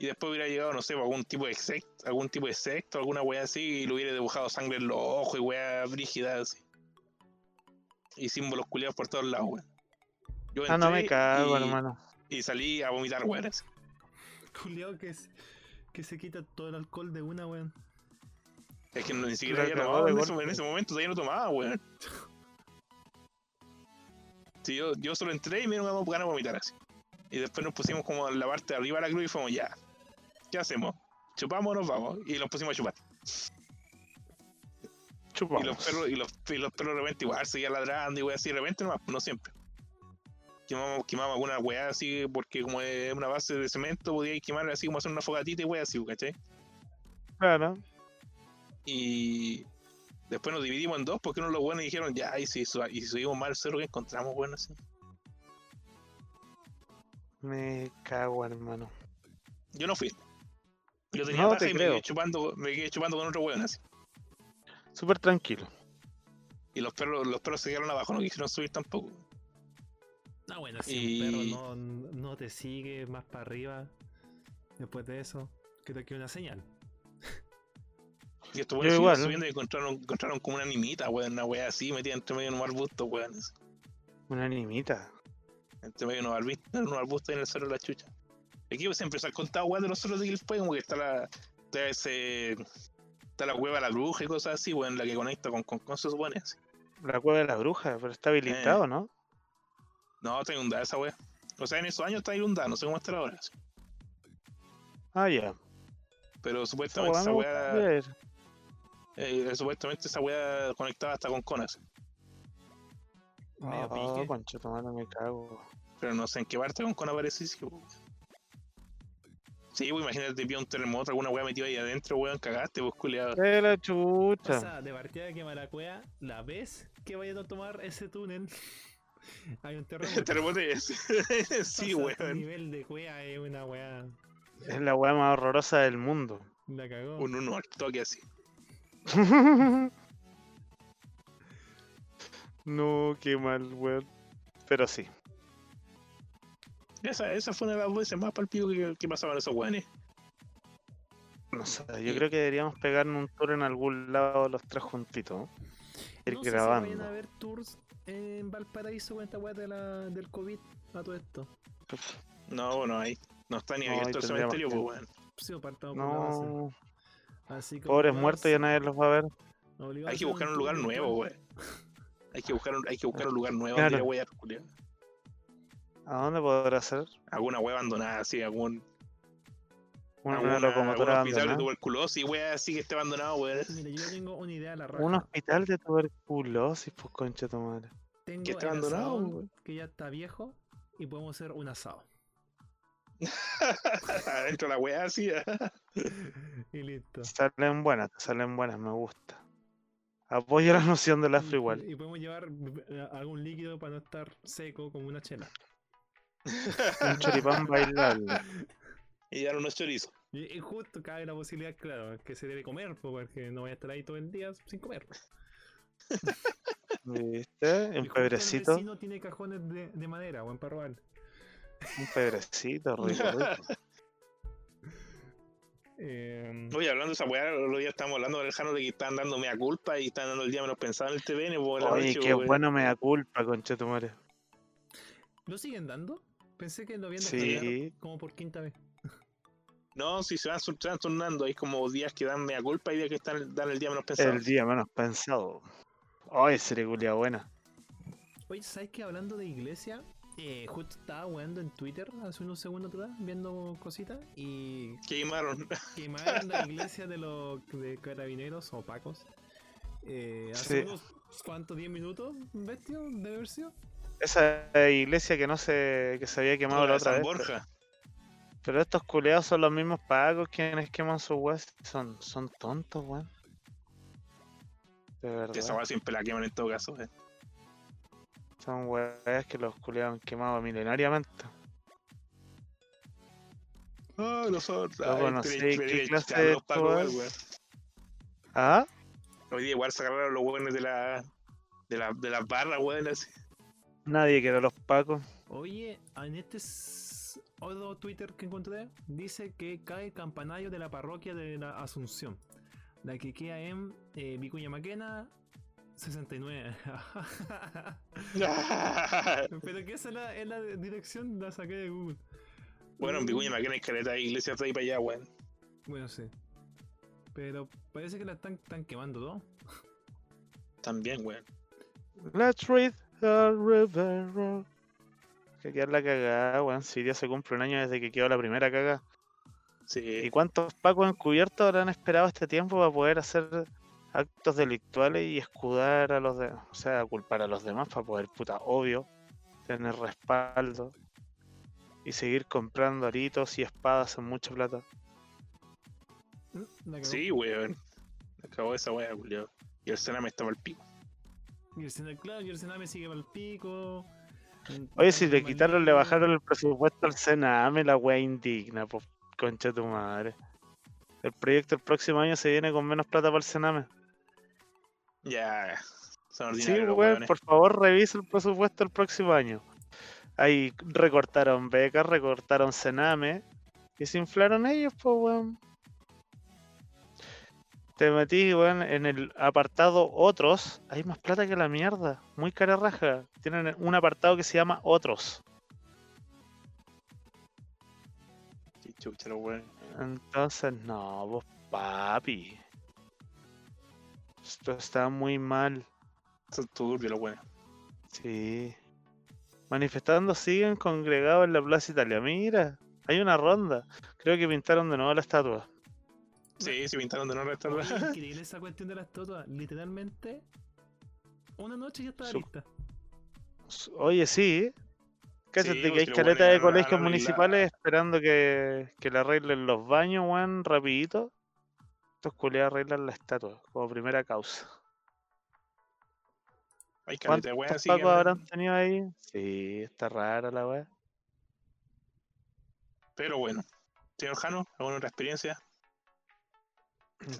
Y después hubiera llegado, no sé, algún tipo de secta, algún tipo de secta, alguna wea así, y le hubiera dibujado sangre en los ojos y wea brígida así. Y símbolos culiados por todos lados, weón. Yo Ah, no me cago, y, hermano. y salí a vomitar, weón. así. Culiao que, es- que se quita todo el alcohol de una, weón. Es que no- ni siquiera había tomado de en ese, golpe. en ese momento, todavía no tomaba, weón. Sí, yo, yo solo entré y me dieron ganas de vomitar así. Y después nos pusimos como en la parte de arriba de la cruz y fuimos, ya, ¿qué hacemos? ¿Chupamos o nos vamos? Y nos pusimos a chupar. Y Chupamos. los perros, y los, y los perros de repente igual seguían ladrando y weá así, de repente nomás, no siempre. Quemamos, quemamos alguna weá así, porque como es una base de cemento, podíais quemar así como hacer una fogatita y weá así, ¿cachai? Claro. Y después nos dividimos en dos porque uno de los buenos dijeron, ya, y si, y si subimos más al cerro que encontramos, bueno, así. Me cago, hermano. Yo no fui. Yo tenía No te y me quedé, chupando, me quedé chupando con otro weón así. Súper tranquilo. Y los perros, los perros se quedaron abajo, no quisieron subir tampoco. Ah, bueno, si Y- un perro no, no te sigue más para arriba, después de eso, creo que una señal. Y estos Yo weones igual. siguieron subiendo y encontraron, encontraron como una animita, weón, una weá así, metida entre medio de unos arbustos, weón. Una animita. Entre medio de unos arbustos, unos arbustos ahí en el cerro de la chucha. Aquí se empezó a contar weón de los cerros de Quilpue, como que está la. Está ese. Está la cueva de la bruja y cosas así, weón, la que conecta con, con, con se supone así. La cueva de la bruja, pero está habilitado, Eh. ¿no? No, está inundada esa weá. O sea, en esos años está inundada, no sé cómo estará ahora. así. Ah, ya. Pero supuestamente esa ir. eh, supuestamente esa weá conectaba hasta con conas. Ah, concha, tu madre, me cago. Pero no sé en qué parte con cona aparece. Sí, pues imagínate, te pilla un terremoto, alguna weá metida ahí adentro, weón, cagaste, pues culiado. ¡Eh, la O chucha! sea, de partida que Maracuea, la vez que vayan a tomar ese túnel, hay un terremoto. El terremoto es. sí, O sea, El weón. nivel de cuea es una weá. Es la weá más horrorosa del mundo. La cagó. Un uno al toque así. no, qué mal, weón. Pero sí. Esa, esa fue una de las veces más palpico que, que pasaban esos weones. No sé, yo creo que deberíamos pegarnos un tour en algún lado los tres juntitos. ¿no? Ir no sé grabando. si vayan a ver tours en Valparaíso con esta weá de la, del COVID a todo esto. No, bueno, ahí. No está ni No, abierto ahí el cementerio, pues weón. Sí, partamos por la base. No, Así como pobres muertos ya nadie los va a ver. Hay que buscar un lugar nuevo, weón. Hay que buscar un, hay que buscar un lugar nuevo Claro. donde ir a. ¿A dónde podrá ser? Alguna weá abandonada, así, algún. Una, alguna- locomotora algún hospital de tuberculosis, weá, así que esté abandonado. Mira, yo tengo una idea a la raja. Un hospital de tuberculosis, pues concha tu madre. Tengo que está el abandonado, weón. que ya está viejo y podemos hacer un asado. Adentro de la weá, así. y listo. Salen buenas, salen buenas, me gusta. Apoyo la noción del afro igual. Y podemos llevar eh, algún líquido para no estar seco como una chela. Un choripán bailable. y dar unos chorizos. Y, y justo cabe la posibilidad, claro, que se debe comer, po, porque no voy a estar ahí todo el día sin comer. ¿Viste? Un pebrecito. El vecino tiene cajones de, de madera, buen para robar. Un pebrecito, rico, rico. Eh, Oye, hablando de esa weá, el otro día estábamos hablando con el Jano de que estaban dando mea culpa y estaban dando el día menos pensado en el TVN, la Oye, noche, qué bueno me da culpa, conchetumare. ¿Lo siguen dando? Pensé que lo habían Sí. como por quinta vez. No, si se van, sur- se van turnando, hay como días que dan mea culpa y días que están, dan el día menos pensado. El día menos pensado. Ay, sería culia buena. Oye, ¿sabes que hablando de iglesia? Eh, justo estaba weando en Twitter hace unos segundos atrás, viendo cositas, y Quemaron. quemaron la iglesia de los de carabineros o pacos. Eh, Sí. hace unos cuantos 10 minutos, bestio, debe haber sido. Esa iglesia que no se, que se había quemado la de otra San vez. Borja. Pero estos culeados son los mismos pagos quienes queman sus weas. Son, son tontos, weón. De verdad. Que esa weá siempre la queman en todo caso. eh. Son weas que los culeados han quemado milenariamente. Ah, nosotros. Loco, ay, no tenés sé que qué clase de los pacos, weón. ¿Ah? Hoy día igual sacaron los hueones de la. de la, de las barras, weón, así. Nadie quiere a los pacos. Oye, en este s- otro Twitter que encontré, dice que cae el campanario de la parroquia de la Asunción. La que queda en eh, Vicuña Maquena 69. Pero que esa es la, es la dirección, la saqué de Google. bueno, en Vicuña Maquena hay caleta de iglesias de ahí para allá, weón. Bueno, sí. Pero parece que la están, están quemando todo. También, weón. Let's read the river road. Que queda la cagada, weón. Si ya se cumple un año desde que quedó la primera cagada. ¿Y cuántos pacos encubiertos habrán esperado este tiempo para poder hacer actos delictuales y escudar a los demás? O sea, culpar a los demás para poder, puta, obvio, tener respaldo y seguir comprando aritos y espadas en mucha plata. Mm. Sí, weón. Acabó esa weá, culiao. Y el Sename estaba al pico. Y el Sename, claro, y el Sename sigue el pico. Oye, si le quitaron, le bajaron el presupuesto al Sename, la wea indigna, pues, concha tu madre. El proyecto el próximo año se viene con menos plata para el Sename. Ya. Son Sí, weón, por favor revisa el presupuesto el próximo año. Ahí recortaron becas, recortaron Sename y se inflaron ellos, pues weón. Te metí, weón, en el apartado otros. Hay más plata que la mierda. Muy cara raja. Tienen un apartado que se llama otros. Chucha, los weones. Entonces, no, vos papi. Esto está muy mal. Son turbios los weones. Sí. Manifestando siguen congregados en la Plaza Italia. Mira, hay una ronda. Creo que pintaron de nuevo la estatua. Sí, se pintaron de nuevo esta Oye, weá. increíble esa cuestión de la estatua. Literalmente, una noche ya estaba Su- lista. Oye, sí. Cállate Sí, que hay caleta de colegios municipales esperando que, que le arreglen los baños, weón, rapidito. Estos culiados arreglan la estatua como primera causa. Hay caleta de ¿Cuántos weas así habrán tenido ahí? Sí, está rara la weá. Pero bueno. Señor Jano, ¿alguna otra experiencia?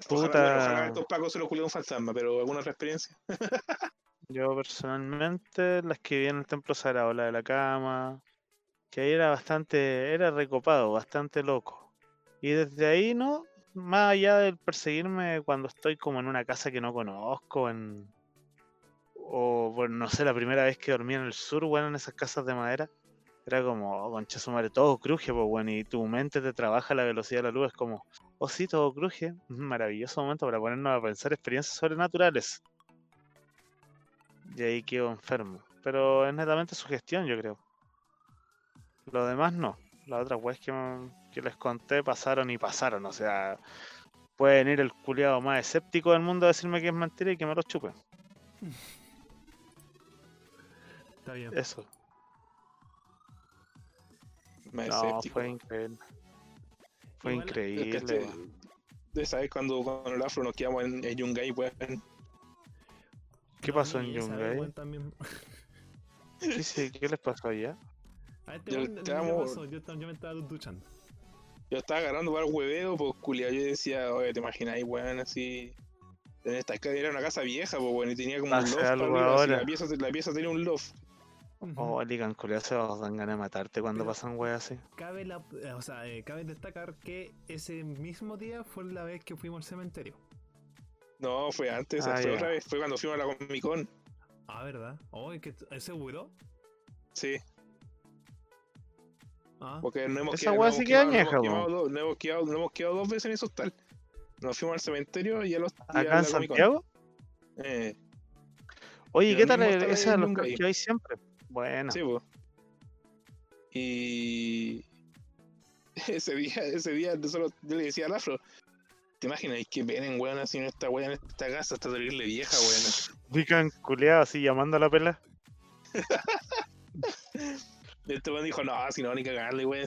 Puta. ojalá estos pacos se los culió un fantasma, pero ¿alguna otra experiencia? Yo personalmente las que vi en el templo sagrado, la de la cama, que ahí era bastante, era recopado, bastante loco. Y desde ahí no, más allá del perseguirme cuando estoy como en una casa que no conozco, en o bueno, no sé, la primera vez que dormí en el sur, bueno, en esas casas de madera, era como, oh, concha su madre, todo cruje, pues bueno, y tu mente te trabaja a la velocidad de la luz, es como, oh sí, todo cruje, maravilloso momento para ponernos a pensar experiencias sobrenaturales. Y ahí quedo enfermo. Pero es netamente su gestión, yo creo. Lo demás no. Las otras weas que, que les conté pasaron y pasaron. O sea, puede venir el culiado más escéptico del mundo a decirme que es mentira y que me lo chupe. Está bien. Eso. Más No, escéptico. fue increíble. Fue Igual, Es que increíble. este- de vez cuando con el afro nos quedamos en, en Yungay, weón. ¿Qué No, pasó en Yungay? weón, también. ¿Qué, se- ¿Qué les pasó allá? A este Yo weón, te ¿qué amo. pasó? Yo, me estaba duchando. Yo estaba agarrando para el hueveo, pues culia. Yo decía, oye, ¿te imagináis, weón? Así. En esta escalera era una casa vieja, pues, weón, y tenía como un Hace loft para algo arriba, así, ahora. la, pieza, la pieza tenía un loft. Oh, el Ican culiao se dan ganas de matarte cuando Pero- pasan weas así. Cabe, la, eh, o sea, eh, cabe destacar que ese mismo día fue la vez que fuimos al cementerio. No, fue antes, Ah, fue ya. otra vez, fue cuando fuimos a la Comic Con. Ah, ¿verdad? Oh, ¿es que ¿es seguro? Sí, Ah, porque no hemos Esa quedado, weá no sí quedado- no hemos añeja, quedado po. dos- no hemos quedado- no hemos quedado dos veces en ese hostal. Nos fuimos al cementerio y a los. Acá en. Santiago. Eh, Oye, Y ¿qué tal esa de los que hay siempre? Bueno, Sí, pues. Y ese día, ese día nosotros- yo le decía al afro, ¿te imaginas que vienen weón así en esta weón en esta casa hasta terrible vieja, weón? Ican culiao así llamando a la pela. Este weón dijo, no, si no, ni cagarle, weón.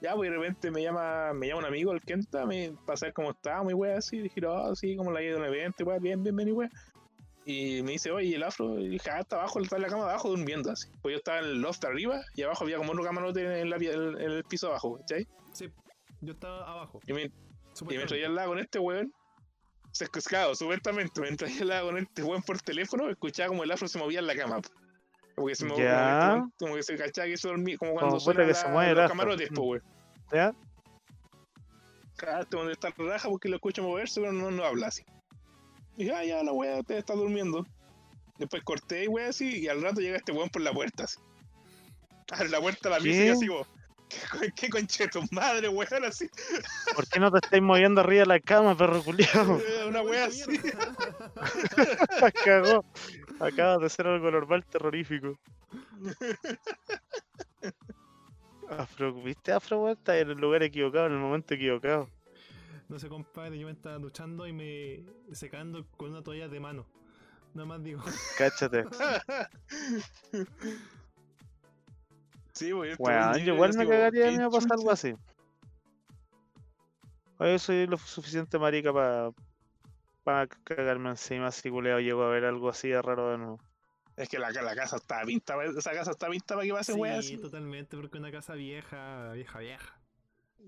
Ya, pues de repente me llama, me llama un amigo, el Kenta, me, para saber cómo estábamos y weón, así, dije, no, así como la idea de un evento, weón, bien, bien, bien, y weón. Y me dice, oye, ¿y el afro? Y dije, ah, está abajo, está en la cama de abajo durmiendo, así. Pues yo estaba en el loft arriba y abajo había como otro camarote en, la, en, en el piso abajo, ¿cachai? sí, yo estaba abajo. Y me, Y me traía al lado con este weón. Se escuscado, supuestamente. Me traía al lado con este weón por teléfono. Escuchaba como el afro se movía en la cama. po. Como que se movía. Ya. Como, como que se cachaba que se dormía. Como cuando Como suena que se mueve los camarotes, po, weón. ¿Ya? Cagaste donde está raja porque lo escucho moverse, pero no, no habla así. Y dije, ah, ya, la weá te está durmiendo. Después corté y weá así. Y al rato llega este weón por la puerta así. Abre la puerta a la misa y así como. ¿Qué, qué madre, weón? Así. ¿Por qué no te estáis moviendo arriba de la cama, perro culiao? Una weá así. Cagó. Acabas de hacer algo normal terrorífico. Afro, ¿viste Afro, weón? Está en el lugar equivocado, en el momento equivocado. No sé, compadre, yo me estaba duchando y me secando con una toalla de mano. Nada más digo. Cáchate. Sí, weón. este Weón, weón yo llega y igual me cagaría ¿qué a mí me pasa algo así. Oye, soy lo suficiente marica para para cagarme encima si culeo llego a ver algo así de raro de nuevo. Es que la, la casa está pinta, esa casa está pinta para que pase weá sí, totalmente, porque una casa vieja, vieja, vieja.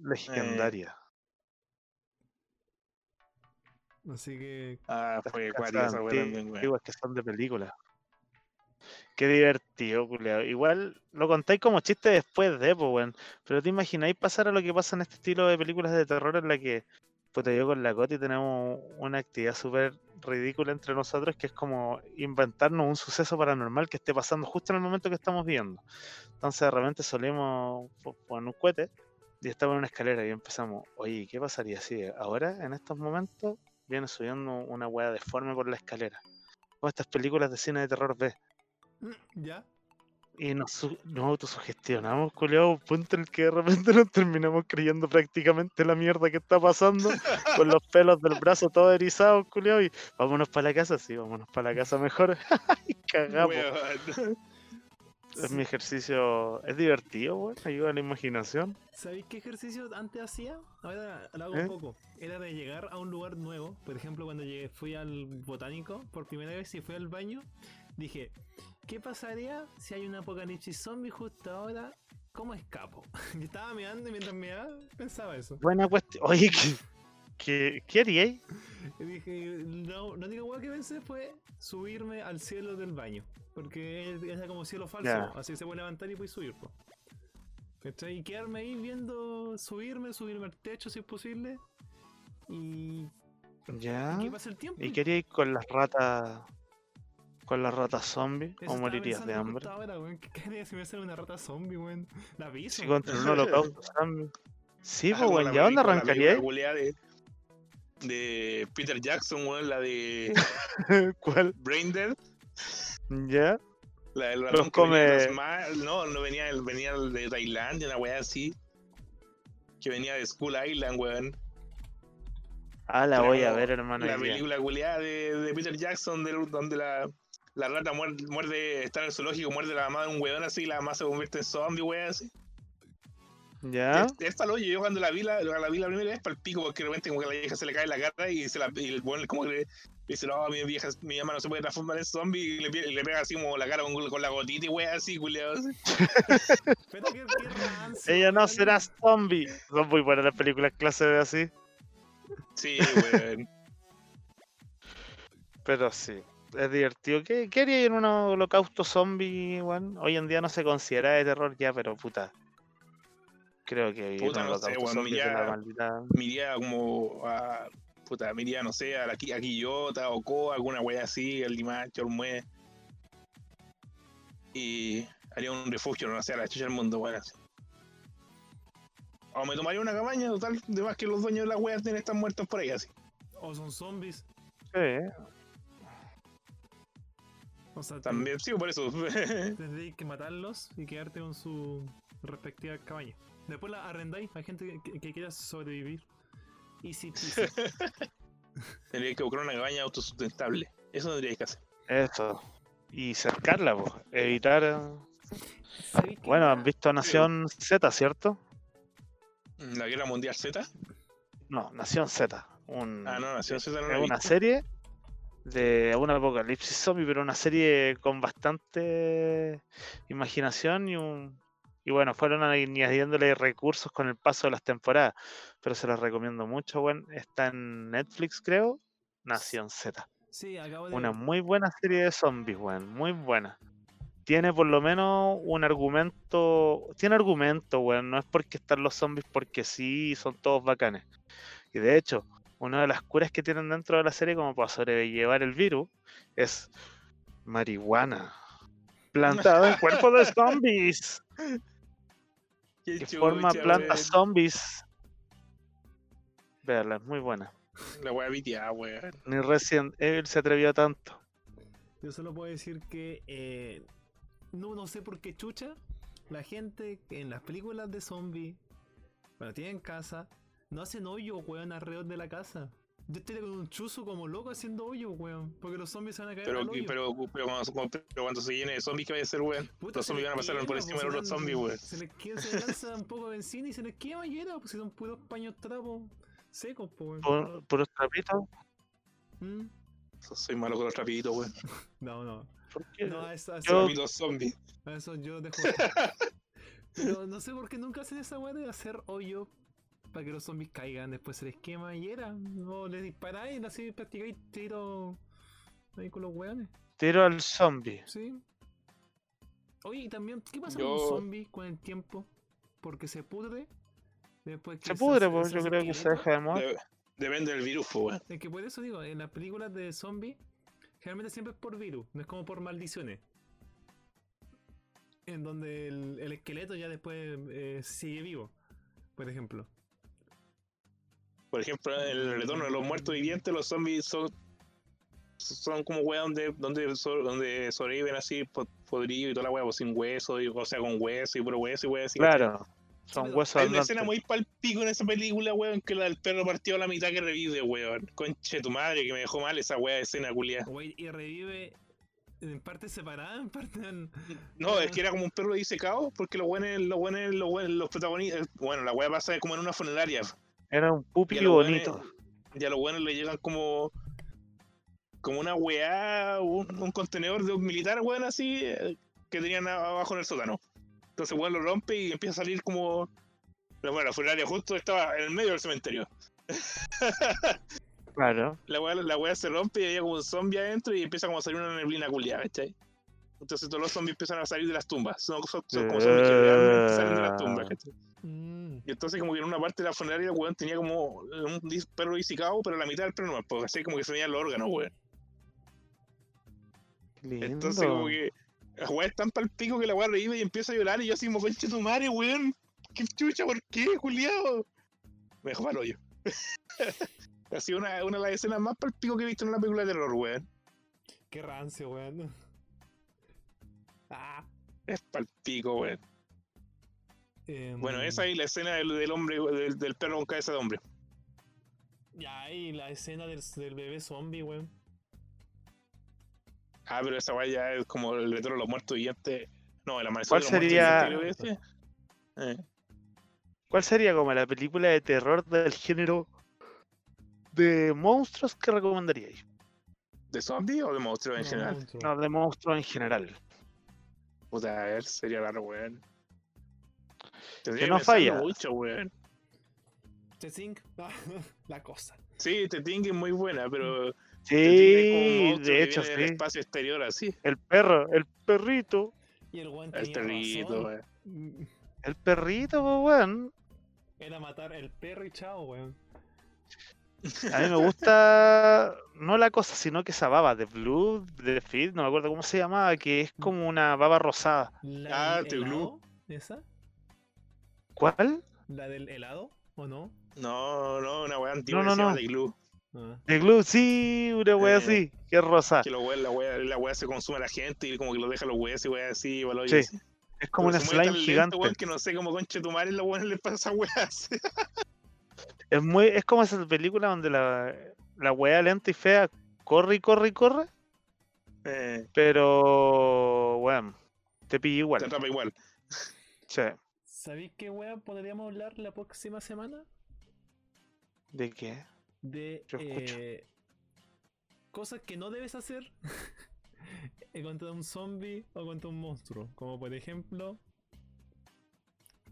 Legendaria. Así que, Ah, fue cuática esa también, antiguas que son de película. Qué divertido, culeo. Igual lo contáis como chiste después de, pues. Pero te imagináis pasar a lo que pasa en este estilo de películas de terror en la que, puta, yo con la Coti tenemos una actividad súper ridícula entre nosotros que es como inventarnos un suceso paranormal que esté pasando justo en el momento que estamos viendo. Entonces de repente solimos po- poner un cohete y estamos en una escalera y empezamos, oye, ¿qué pasaría si ahora, en estos momentos, viene subiendo una weá deforme por la escalera? Como estas películas de cine de terror B. mm, ya. Y nos, nos autosugestionamos, culiao, un punto en el que de repente nos terminamos creyendo prácticamente la mierda que está pasando, con los pelos del brazo todos erizados, culiao, y vámonos para la casa, sí, vámonos para la casa mejor. y cagamos. Es mi ejercicio, es divertido, weón, ayuda a la imaginación. ¿Sabéis qué ejercicio antes hacía? Ahora lo hago ¿Eh? un poco. Era de llegar a un lugar nuevo. Por ejemplo, cuando llegué, fui al botánico por primera vez y fui al baño, dije, ¿qué pasaría si hay un apocalipsis zombie justo ahora? ¿Cómo escapo? y estaba mirando y mientras miraba pensaba eso. Buena cuestión. Oye, ¿qué, qué? Y dije, no, única hueá que pensé fue subirme al cielo del baño. Porque es- era como cielo falso, así se puede levantar y puedes subir. po. Y quedarme ahí viendo, subirme, subirme al techo si es posible. Y Ya. el tiempo. ¿Y qué haríais con las ratas? Con las ratas zombies? Eso ¿O morirías de hambre? ahora, weón. ¿Qué haría si me sale una rata zombie, weón? La aviso. Si contra un holocausto zombie. Sí, pues, weón, ¿ya dónde película- la de, de Peter Jackson, weón, la de ¿Cuál? Braindead. ¿Ya? La del ratón que venía de come- No, no venía, el- venía el de Tailandia, una weá así. Que venía de School Island, weón. Ah, la Pero voy a ver, hermano. La película culiada de, de Peter Jackson, de- donde la, la rata muerde, muerde, está en el zoológico, muerde la mamá de un weón así, y la mamá se convierte en zombie, weón, así. ¿Ya? Es, es palo, yo cuando la vi la, la vi la primera vez para el pico, porque de repente como que la vieja se le cae la cara y, se la, y el weón como que le dice, no, mi vieja, mi mamá no se puede transformar en zombie, y le, y le pega así como la cara con, con la gotita y weón así, culiado. Ella no será zombie. Son muy buenas las películas clase así. Sí, weón. Pero sí. Es divertido. ¿Qué, qué haría en un holocausto zombie, weón? Hoy en día no se considera de terror ya, pero puta. Creo que vivir Puta, un no sé, es de la maldita. Como a. Puta, me iría, no sé, a la a Quillota o Coa, alguna wea así, al Limacho, al Mue. Y haría un refugio, no sé, a la chucha del mundo, weón. así. O me tomaría una cabaña, total, de más que los dueños de las weas tienen están muertos por ahí, así. O son zombies. Sí, O sea, te- También, sí, por eso. tendréis que matarlos y quedarte con su respectiva cabaña. Después la arrendáis a gente que, que quiera sobrevivir. Easy peasy. Tendría que buscar una cabaña autosustentable. Eso tendríais que hacer. eso. Y cercarla, pues. Evitar. eh. Bueno, han visto Nación Z, ¿cierto? La Guerra Mundial Z. No, Nación Z. Un, Ah, no, Nación Z no es una visto. serie de un apocalipsis zombie, pero una serie con bastante imaginación y un y bueno, fueron añadiéndole recursos con el paso de las temporadas, pero se los recomiendo mucho, bueno, está en Netflix, creo, Nación Z. Sí, acabo de. Una muy buena serie de zombies, weón, muy buena. Tiene por lo menos un argumento, tiene argumento, weón, no es porque están los zombies porque sí, son todos bacanes. Y de hecho, una de las curas que tienen dentro de la serie como para sobrellevar el virus es marihuana. Plantada en cuerpo de zombies. Qué Que forma plantas weón. zombies. Veanla, es muy buena. La wea vitiada, weón. Ni Resident Evil se atrevió tanto. Yo solo puedo decir que. eh, no, no sé por qué chucha. La gente que en las películas de zombies. Cuando tienen casa. No hacen hoyo, weón, alrededor de la casa. Yo estoy con un chuzo como loco haciendo hoyo, weón. Porque los zombies se van a caer Pero, al hoyo. pero, pero, cuando, pero cuando se llene de zombies, ¿qué va a hacer, weón? Puta, Los zombies van a pasar por encima de los zombies, weón. Se les, quema- se les lanza un poco de benzina y se les quema y era, pues si son puros paños trapos secos, pues. weón. Por, puros trapitos. ¿Mm? Soy malo con los rapiditos, weón. No, no. ¿Por qué? No, a eso, a eso- Yo- Rapiditos zombies. a eso yo dejo. Pero no sé por qué nunca hacen esa weá de hacer hoyo para que los zombies caigan, después se les quema y era. O les disparáis así practicáis tiro ahí con los weones. Tiro al zombie. Sí. Oye, y también, ¿qué pasa Yo- con un zombie con el tiempo? Porque se pudre. Después que Se pudre, pues yo creo que se deja de. De- depende del virus, pues. Es que por eso digo, en las películas de zombies, generalmente siempre es por virus, no es como por maldiciones. En donde el, el esqueleto ya después eh, sigue vivo, por ejemplo. Por ejemplo, en el retorno de los muertos vivientes, los zombies son son como weón donde, donde, so- donde sobreviven así po- podridos y toda la weá, pues, sin hueso, y- o sea, con hueso y puro hueso y weón así. Claro. Son huesos Hay una escena muy palpico en esa película, weón, que la del perro partido a la mitad que revive, weón. Conche tu madre, que me dejó mal esa weá de escena, culia. Y revive en parte separada, en parte en... No, es que era como un perro disecado, porque los buenos, los buenos, los buenos, los protagonistas, bueno, la weá pasa como en una funeraria. Era un pupi Y bonito. Y a los buenos le llegan como. como una weá, un, un contenedor de un militar, weón, así, eh, que tenían abajo en el sótano. Entonces, weón, lo rompe y empieza a salir como. Pero bueno, la funeraria justo estaba en el medio del cementerio. Claro. La weá, la weá se rompe y había como un zombie adentro y empieza como a salir una neblina culiada, ¿cachai? Entonces todos los zombies empiezan a salir de las tumbas. Son, son- son como zombies que realmente salen de las tumbas, ¿cachai? Mm, Y entonces como que en una parte de la funeraria el weón tenía como un perro disecado, pero la mitad del perro no, porque así como que se veían los órganos, weón. Lindo. Entonces como que la weá es tan pal pico que la weá revive y empieza a llorar y yo así como conche tu madre, weón. ¿Qué chucha? ¿Por qué, Juliado? Me dejó mal hoyo. ha sido una, una de las escenas más pal pico que he visto en una película de terror, weón. qué rancio, weón. Ah. Es pal pico, weón. em, Bueno, esa y la escena del, del hombre, del, del perro con cabeza de hombre. Ya, y la escena del, del bebé zombie, weón. Ah, pero esa weá ya es como el retorno de los muertos vivientes. No, el amanecer ¿Cuál de los muertos sería- vivientes, ese. Eh. ¿Cuál sería como la película de terror del género de monstruos que recomendaríais? ¿De zombie o de monstruos en No, general? monstruo. No, de monstruos en general. Puta, a ver, sería raro, weón. Que no falla. mucho, weón. The Thing, la cosa. Sí, The Thing es muy buena, pero Sí, de hecho, sí. espacio exterior así. El perro, el perrito. Y el weón El perrito, weón. Mm, El perrito, pues, weón. Era matar el perro y chao, weón. A mí me gusta no la cosa, sino que esa baba de Blue, de Fit, no me acuerdo cómo se llamaba, que es como una baba rosada. La Ah, Glue. helado, ¿Esa? ¿Cuál? ¿La del helado? ¿O no? No, no, una weá antigua No, que no, se llama no. de glue. Ah. De Glue, sí, una wea Eh, así, que es rosa. Que lo weá- la weá, la weá se consume a la gente y como que lo deja los weas y weá así, igual Sí, así. Es como Pero una slime lento, gigante. weón, que no sé cómo conche tu madre los weones les pasa esa weá así. Es muy, es como esa película donde la, la wea lenta y fea corre y corre y corre, Eh, pero bueno, te pilla te igual. atrapa igual. Sí. ¿Sabéis qué weón podríamos hablar la próxima semana? ¿De qué? De Yo eh, cosas que no debes hacer contra un zombie o contra un monstruo. Como por ejemplo,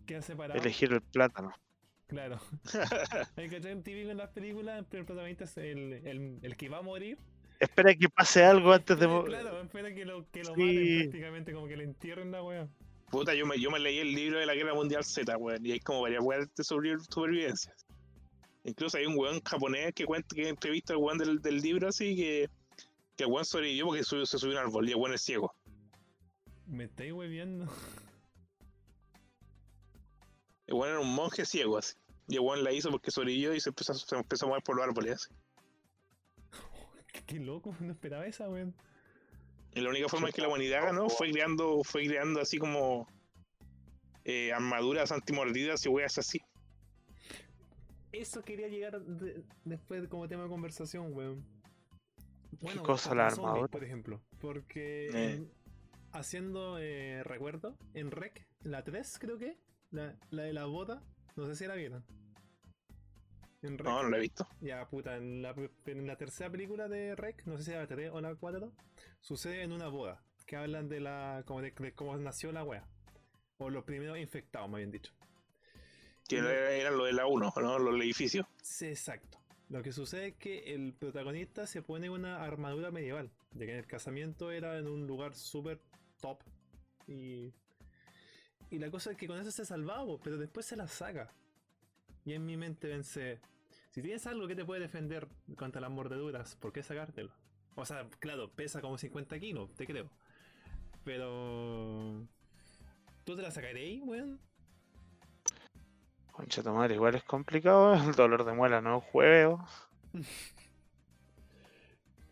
que hace para. Elegir el plátano. Claro. Hay que tener típico en las películas, el protagonista es el, el, el que va a morir. Espera que pase algo antes de. Eh, mo- Claro, espera que lo, que lo Sí. maten prácticamente, como que le entierren la wea. Puta, yo me, yo me leí el libro de la Guerra Mundial Z, weón, y hay como varias weas de supervivencia. Incluso hay un weón japonés que cuenta que entrevista al weón del, del libro así que, que el weón sobrevivió porque subió- se subió a un árbol y el weón es ciego. Me estáis hueviendo. El weón era un monje ciego así. Y el weón la hizo porque sobrevivió y se empezó, a- se empezó a mover por los árboles así. Qué loco, no esperaba esa, weón. Y la única forma en que la humanidad ganó fue creando, fue creando así como eh, armaduras antimordidas y weas así. Eso quería llegar de- después como tema de conversación, weón. cosa contra la zombies, armadura? Por ejemplo, porque Eh. en- haciendo eh, recuerdo, en Rec, la 3 creo que, la, la de la bota, no sé si la vieron. En Rec. No, no lo he visto. Ya, puta, en la, en la tercera película de Rec, no sé si era la 3 o la 4, sucede en una boda, que hablan de la como de, de cómo nació la wea. O los primeros infectados, me habían dicho. Que era, era lo de la 1, ¿no? Los edificios. Sí, exacto. Lo que sucede es que el protagonista se pone una armadura medieval, de que en el casamiento era en un lugar súper top. Y, y la cosa es que con eso se salvaba, pero después se la saca. Y en mi mente pensé, si tienes algo que te puede defender contra las mordeduras, ¿por qué sacártelo? O sea, claro, pesa como 50 kilos, te creo. Pero... ¿Tú te la sacaréis, weón? Concha tu madre, igual es complicado. El dolor de muela no juego.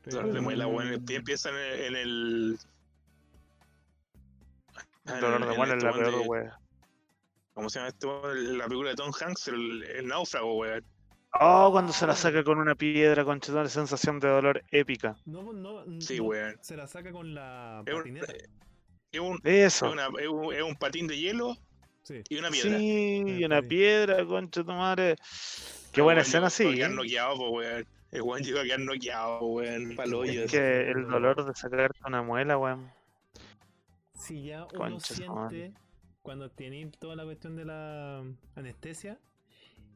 Dolor de muela, weón. Empie- Empieza en el. En el El en- dolor de muela es la weón peor de- wea. ¿Cómo se llama este weón? La película de Tom Hanks, el, el náufrago, weón. Oh, cuando se la saca con una piedra, concha tu madre, sensación de dolor épica. No, no, Sí, no, weón. Se la saca con la Es un- patineta. Es un, Eso. es una- es un, es un patín de hielo Sí. y una piedra. Sí, Eh, una sí. piedra, concha tu madre. Qué El buena weón escena, sí. quedar noqueado, po, weón. El weón llegó a quedar noqueado, weón. Pa'l hoyo, Es que el dolor de sacarte una muela, weón. Si ya uno Concha siente cuando tiene toda la cuestión de la anestesia,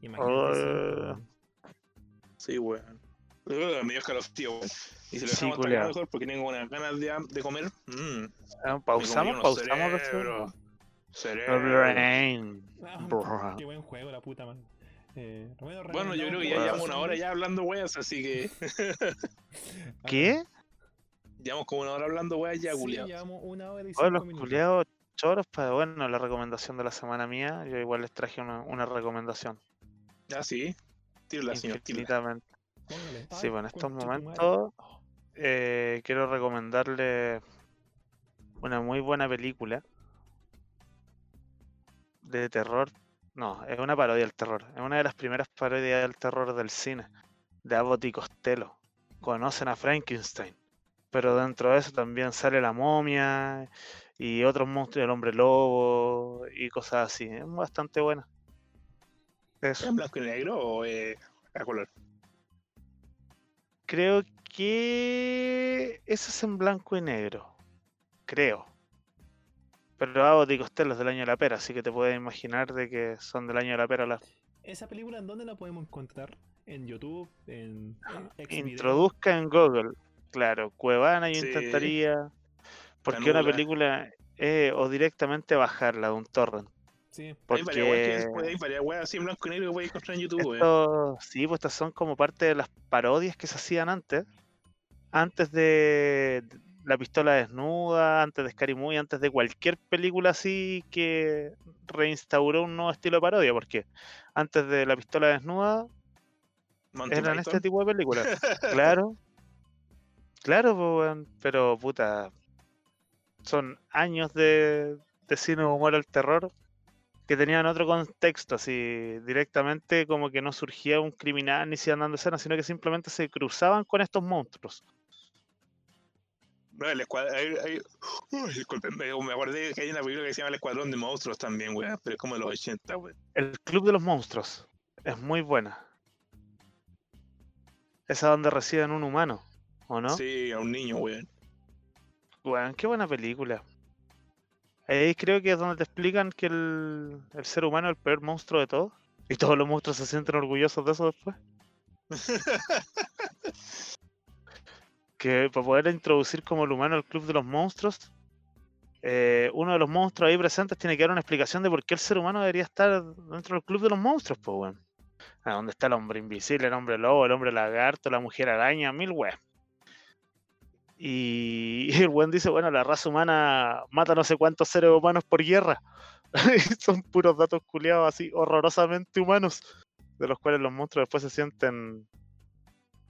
imagínate. weón. Sí, weón. Uh, me dio escalofrío, weón. Y si lo Sí, dejamos culiao. mejor porque tengo unas ganas de, de comer. Mmm. Ah, Pausamos, pausamos. Cerebro. Cerebro. Brain. Ah, qué buen juego, la puta madre. Eh, bueno, Bueno, yo creo que ya Bueno. llevamos una hora ya hablando weas, así que ¿Qué? Llevamos como una hora hablando weas ya, Sí, culiao. llevamos una hora y cinco los minutos. culiados choros para, bueno, la recomendación de la semana mía. Yo igual les traje una, una recomendación. Ah, sí. Tírala, señor, tírala. Sí, bueno, en estos momentos eh, quiero recomendarle una muy buena película de terror. No, es una parodia del terror. Es una de las primeras parodias del terror del cine, de Abbott y Costello. Conocen a Frankenstein, pero dentro de eso también sale la momia y otros monstruos, el hombre lobo y cosas así. Es bastante buena. ¿Es Eso. en blanco y negro o eh, a color? Creo que eso es en blanco y negro. Creo. Pero Abbott y Costello es del año de la pera, así que te puedes imaginar de que son del año de la pera las ¿Esa película en dónde la podemos encontrar? en YouTube, en, en. Introduzca en Google. Claro, Cuevana yo Sí. intentaría. Porque una película eh, o directamente bajarla de un torrent. Sí, Porque se puede- hay varias weas así en blanco y negro que puedes encontrar en YouTube, weón. esto, sí, pues estas son como parte de las parodias que se hacían antes. Antes de La pistola desnuda, antes de Scary Movie, antes de cualquier película así que reinstauró un nuevo estilo de parodia. Porque antes de La pistola desnuda eran este tipo de películas. Claro. Claro, pero puta. Son años de, de cine humor al terror que tenían otro contexto, así directamente como que no surgía un criminal ni se iban dando escenas, sino que simplemente se cruzaban con estos monstruos. No, el escuadrón. Disculpen, me, me acordé que hay una película que se llama El Escuadrón de Monstruos también, weón. Pero es como de los 80, weón. El Club de los Monstruos es muy buena. Esa donde reciben un humano, ¿o no? Sí, a un niño, weón. Weón, qué buena película. Ahí creo que es donde te explican que el, el ser humano es el peor monstruo de todos. Y todos los monstruos se sienten orgullosos de eso después. que para poder introducir como el humano al club de los monstruos, eh, uno de los monstruos ahí presentes tiene que dar una explicación de por qué el ser humano debería estar dentro del club de los monstruos, pues weón. Ah, donde está el hombre invisible, el hombre lobo, el hombre lagarto, la mujer araña, mil weas. Y, y el buen dice, bueno, la raza humana mata no sé cuántos seres humanos por guerra. Son puros datos culiados así, horrorosamente humanos, de los cuales los monstruos después se sienten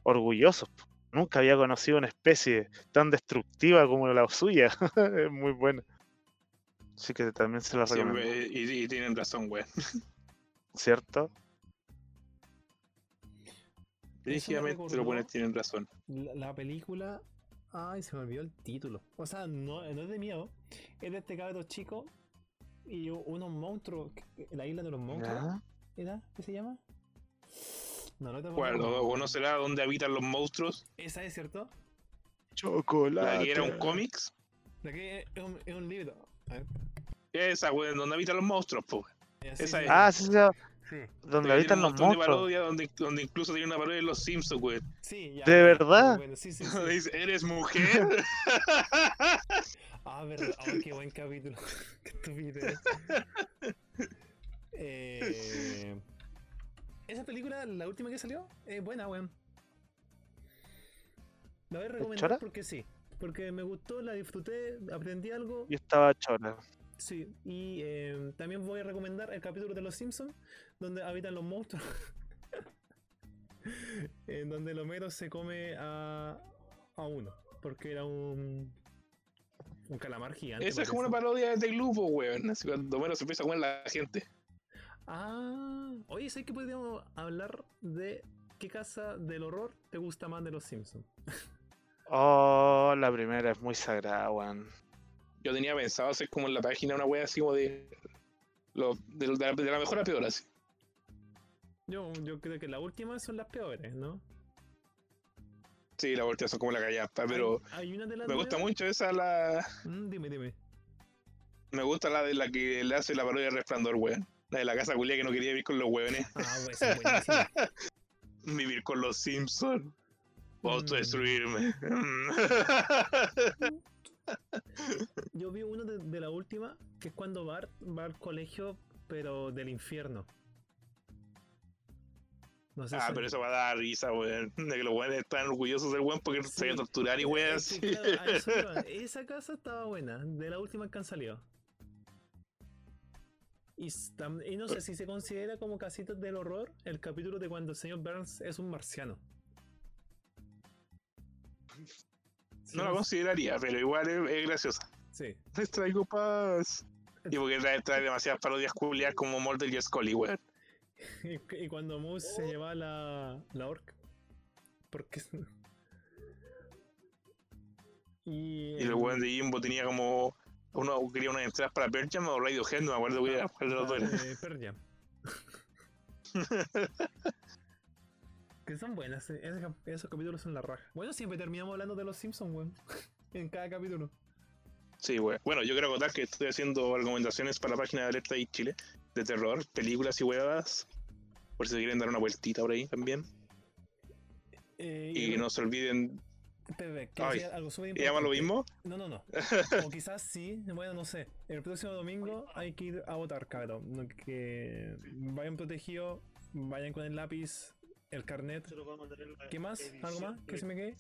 orgullosos. Nunca había conocido una especie tan destructiva como la suya. es muy buena. Así que también se la recomiendo, y, y tienen razón, weón. ¿cierto? Dirigidamente los buenos tienen razón. La, la película. Ay, se me olvidó el título. O sea, no, no es de miedo. Es de este cabro chico y unos monstruos. La isla de los monstruos. Ya. ¿Era? ¿Qué se llama? No, no te acuerdo. ¿O, o no será dónde habitan los monstruos? Esa es cierto. Chocolate. La que era un cómics. La que es un, es un libro. A ver, Esa, weón, donde habitan los monstruos, po. sí, Esa es. Ah, sí, sí, sí. donde habitan los monstruos. parodias donde, donde incluso tiene una parodia de los Simpsons, weón. Sí, ya, ¿De verdad? bueno, sí, sí, sí. Dice, ¿eres mujer? Ah, verdad. Ay, qué buen capítulo. qué estupidez. eh, esa película, la última que salió, es buena, weón. La voy a recomendar chora? porque sí. Porque me gustó, la disfruté, aprendí algo. Yo estaba chora. Sí, y eh, también voy a recomendar el capítulo de Los Simpsons, donde habitan los monstruos. en donde el Homero se come a, a uno, porque era un, un calamar gigante. Esa es como una parodia de grupo, weón. Así cuando Homero se empieza a comer a la gente. Ah, oye, ¿sabes que podríamos hablar de qué casa del horror te gusta más de Los Simpsons? Oh, la primera es muy sagrada, weón. Yo tenía pensado hacer como en la página una wea así como de. Lo, de, de la, de la mejor a peor, así. Yo, yo creo que las últimas son las peores, ¿no? Sí, la voltea son como la callapa, pero. Hay, hay una de las Me gusta nuevas- mucho esa, la. Mm, dime, dime. Me gusta la de la que le hace la parodia de Resplandor, weón. La de la casa culia que no quería vivir con los weones. Ah, pues buenísima. Vivir con los Simpsons. O Mm. Yo vi uno de, de la última, que es cuando Bart va al colegio, pero del infierno. No sé ah, si- pero eso va a dar risa, weón. De que los weones están orgullosos del weón porque se Sí. va a torturar y weón Es así. que, claro, a eso iba. Esa casa estaba buena, de la última que han salido. Y, y no sé si se considera como casitas del horror el capítulo de cuando el señor Burns es un marciano. Sí, No la consideraría, pero igual es, es graciosa. Sí. Les traigo paz. Y porque trae, trae demasiadas parodias culias como Mulder y Scully, weón. Y, cu- y cuando Moose se lleva la, la orca. Porque. Y, Y el weón de Jimbo tenía como. Uno quería unas entradas para Pearl Jam o Radiohead, no me acuerdo cuál cuál de los dos era. Pearl Jam. que son buenas, eh, esos, cap- esos capítulos son la raja. Bueno, siempre terminamos hablando de los Simpsons, weón. en cada capítulo. Sí, weón. Bueno, yo quiero contar que estoy haciendo recomendaciones para la página de Alerta y Chile de terror, películas y huevadas. Por si se quieren dar una vueltita por ahí también. Eh, Y no se olviden. Quiero Ay, algo súper ¿Y llama lo importante. mismo? No, no, no. O quizás sí, bueno, no sé. El próximo domingo hay que ir a votar, cabrón. Que vayan protegidos, vayan con el lápiz, el carnet. ¿Qué más? ¿Algo más? ¿Qué se me quede?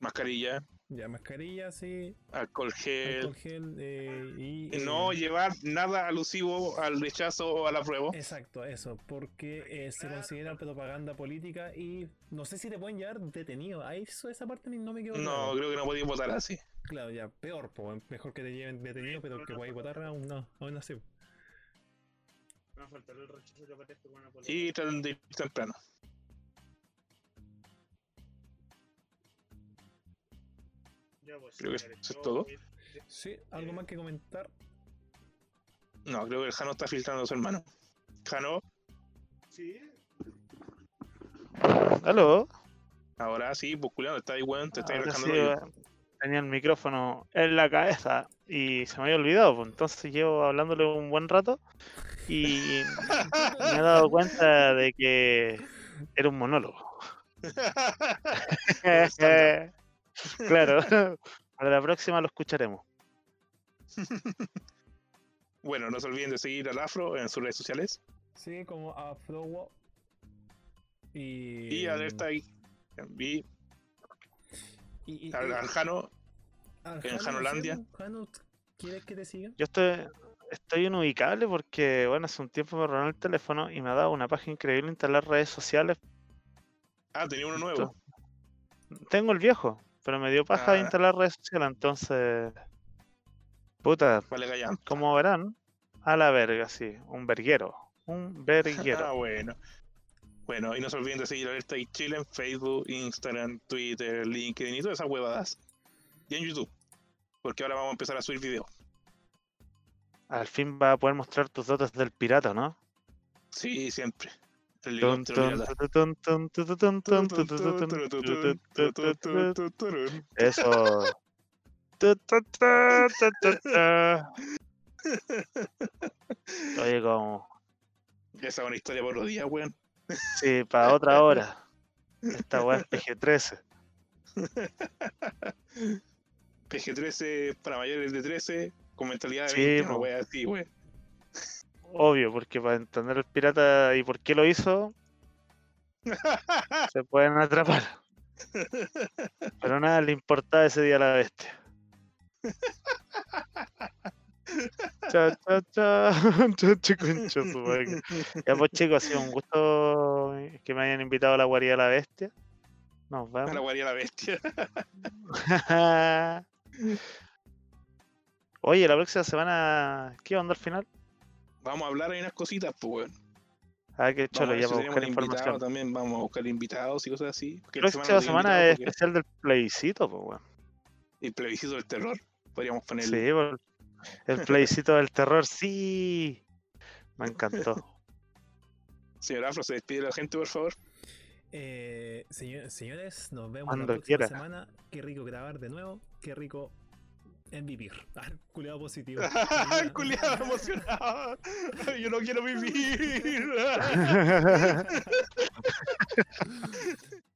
Mascarilla, Ya, mascarilla, sí, alcohol gel. alcohol gel eh, y... y No eh, llevar nada alusivo al rechazo o a la prueba. Exacto, eso, porque eh, se considera propaganda política y no sé si te pueden llevar detenido. Ahí eso, esa parte no me quedó No, claro. creo que no podéis votar así. Claro, ya, peor, po, mejor que te lleven detenido, pero que podáis votar aún no, aún así. Y traten de ir temprano. Creo que eso es todo. Sí, ¿algo más que comentar? No, creo que el Jano está filtrando a su hermano. Jano, ¿Aló? ahora sí, pues está ahí, weón, te está sí. Tenía el micrófono en la cabeza y se me había olvidado, pues entonces llevo hablándole un buen rato y me he dado cuenta de que era un monólogo. claro, para la próxima lo escucharemos. Bueno, no se olviden de seguir al Afro en sus redes sociales. Sí, como Afrowo. Y. Y alerta ahí. Y y- y- al, y- al Jano, al en Jano, Janolandia. ¿quieres que te sigan? Yo estoy, estoy inubicable porque, bueno, hace un tiempo me robaron el teléfono y me ha dado una página increíble instalar redes sociales. ah, tenía uno nuevo. Tengo el viejo, pero me dio paja de Ah. instalar redes sociales, entonces... Puta, Vale, como verán, a la verga, sí, un verguero. Un Ah, verguero. bueno. Bueno, y no se olviden de seguir Alerta y Chile en Facebook, Instagram, Twitter, LinkedIn y todas esas huevadas. Y en YouTube. Porque ahora vamos a empezar a subir videos. Al fin va a poder mostrar tus dotes del pirata, ¿no? Sí, siempre. Eso. Oye, como. Esa es una historia por los días, weón. Sí, para otra hora. Esta weá es PG-13. PG-13 para mayores de 13, con mentalidad de Sí, 20, una wea así. Obvio, porque para entender el pirata y por qué lo hizo, se pueden atrapar. Pero nada le importaba ese día a la bestia. Cha, cha, cha, cha, cha, concha su madre. Ya pues chicos, ha sido un gusto que me hayan invitado a la guarida de la bestia. Nos A la vemos. guardia la bestia. Oye, la próxima semana, ¿qué onda al final? Vamos a hablar ahí unas cositas, pues, weón. Ah, qué cholo, ya si para buscar información. también, vamos a buscar invitados y cosas así. La próxima semana es porque especial del plebiscito, pues weón. El plebiscito del terror. Podríamos ponerle. Sí, por- el plebiscito del terror, sí. Me encantó. Señor Afro, se despide la gente, por favor. Eh, señor- señores, nos vemos Cuando la próxima quiera. semana. Qué rico grabar de nuevo. Qué rico en vivir. Ah, culeado positivo. Culiado emocionado. Yo no quiero vivir.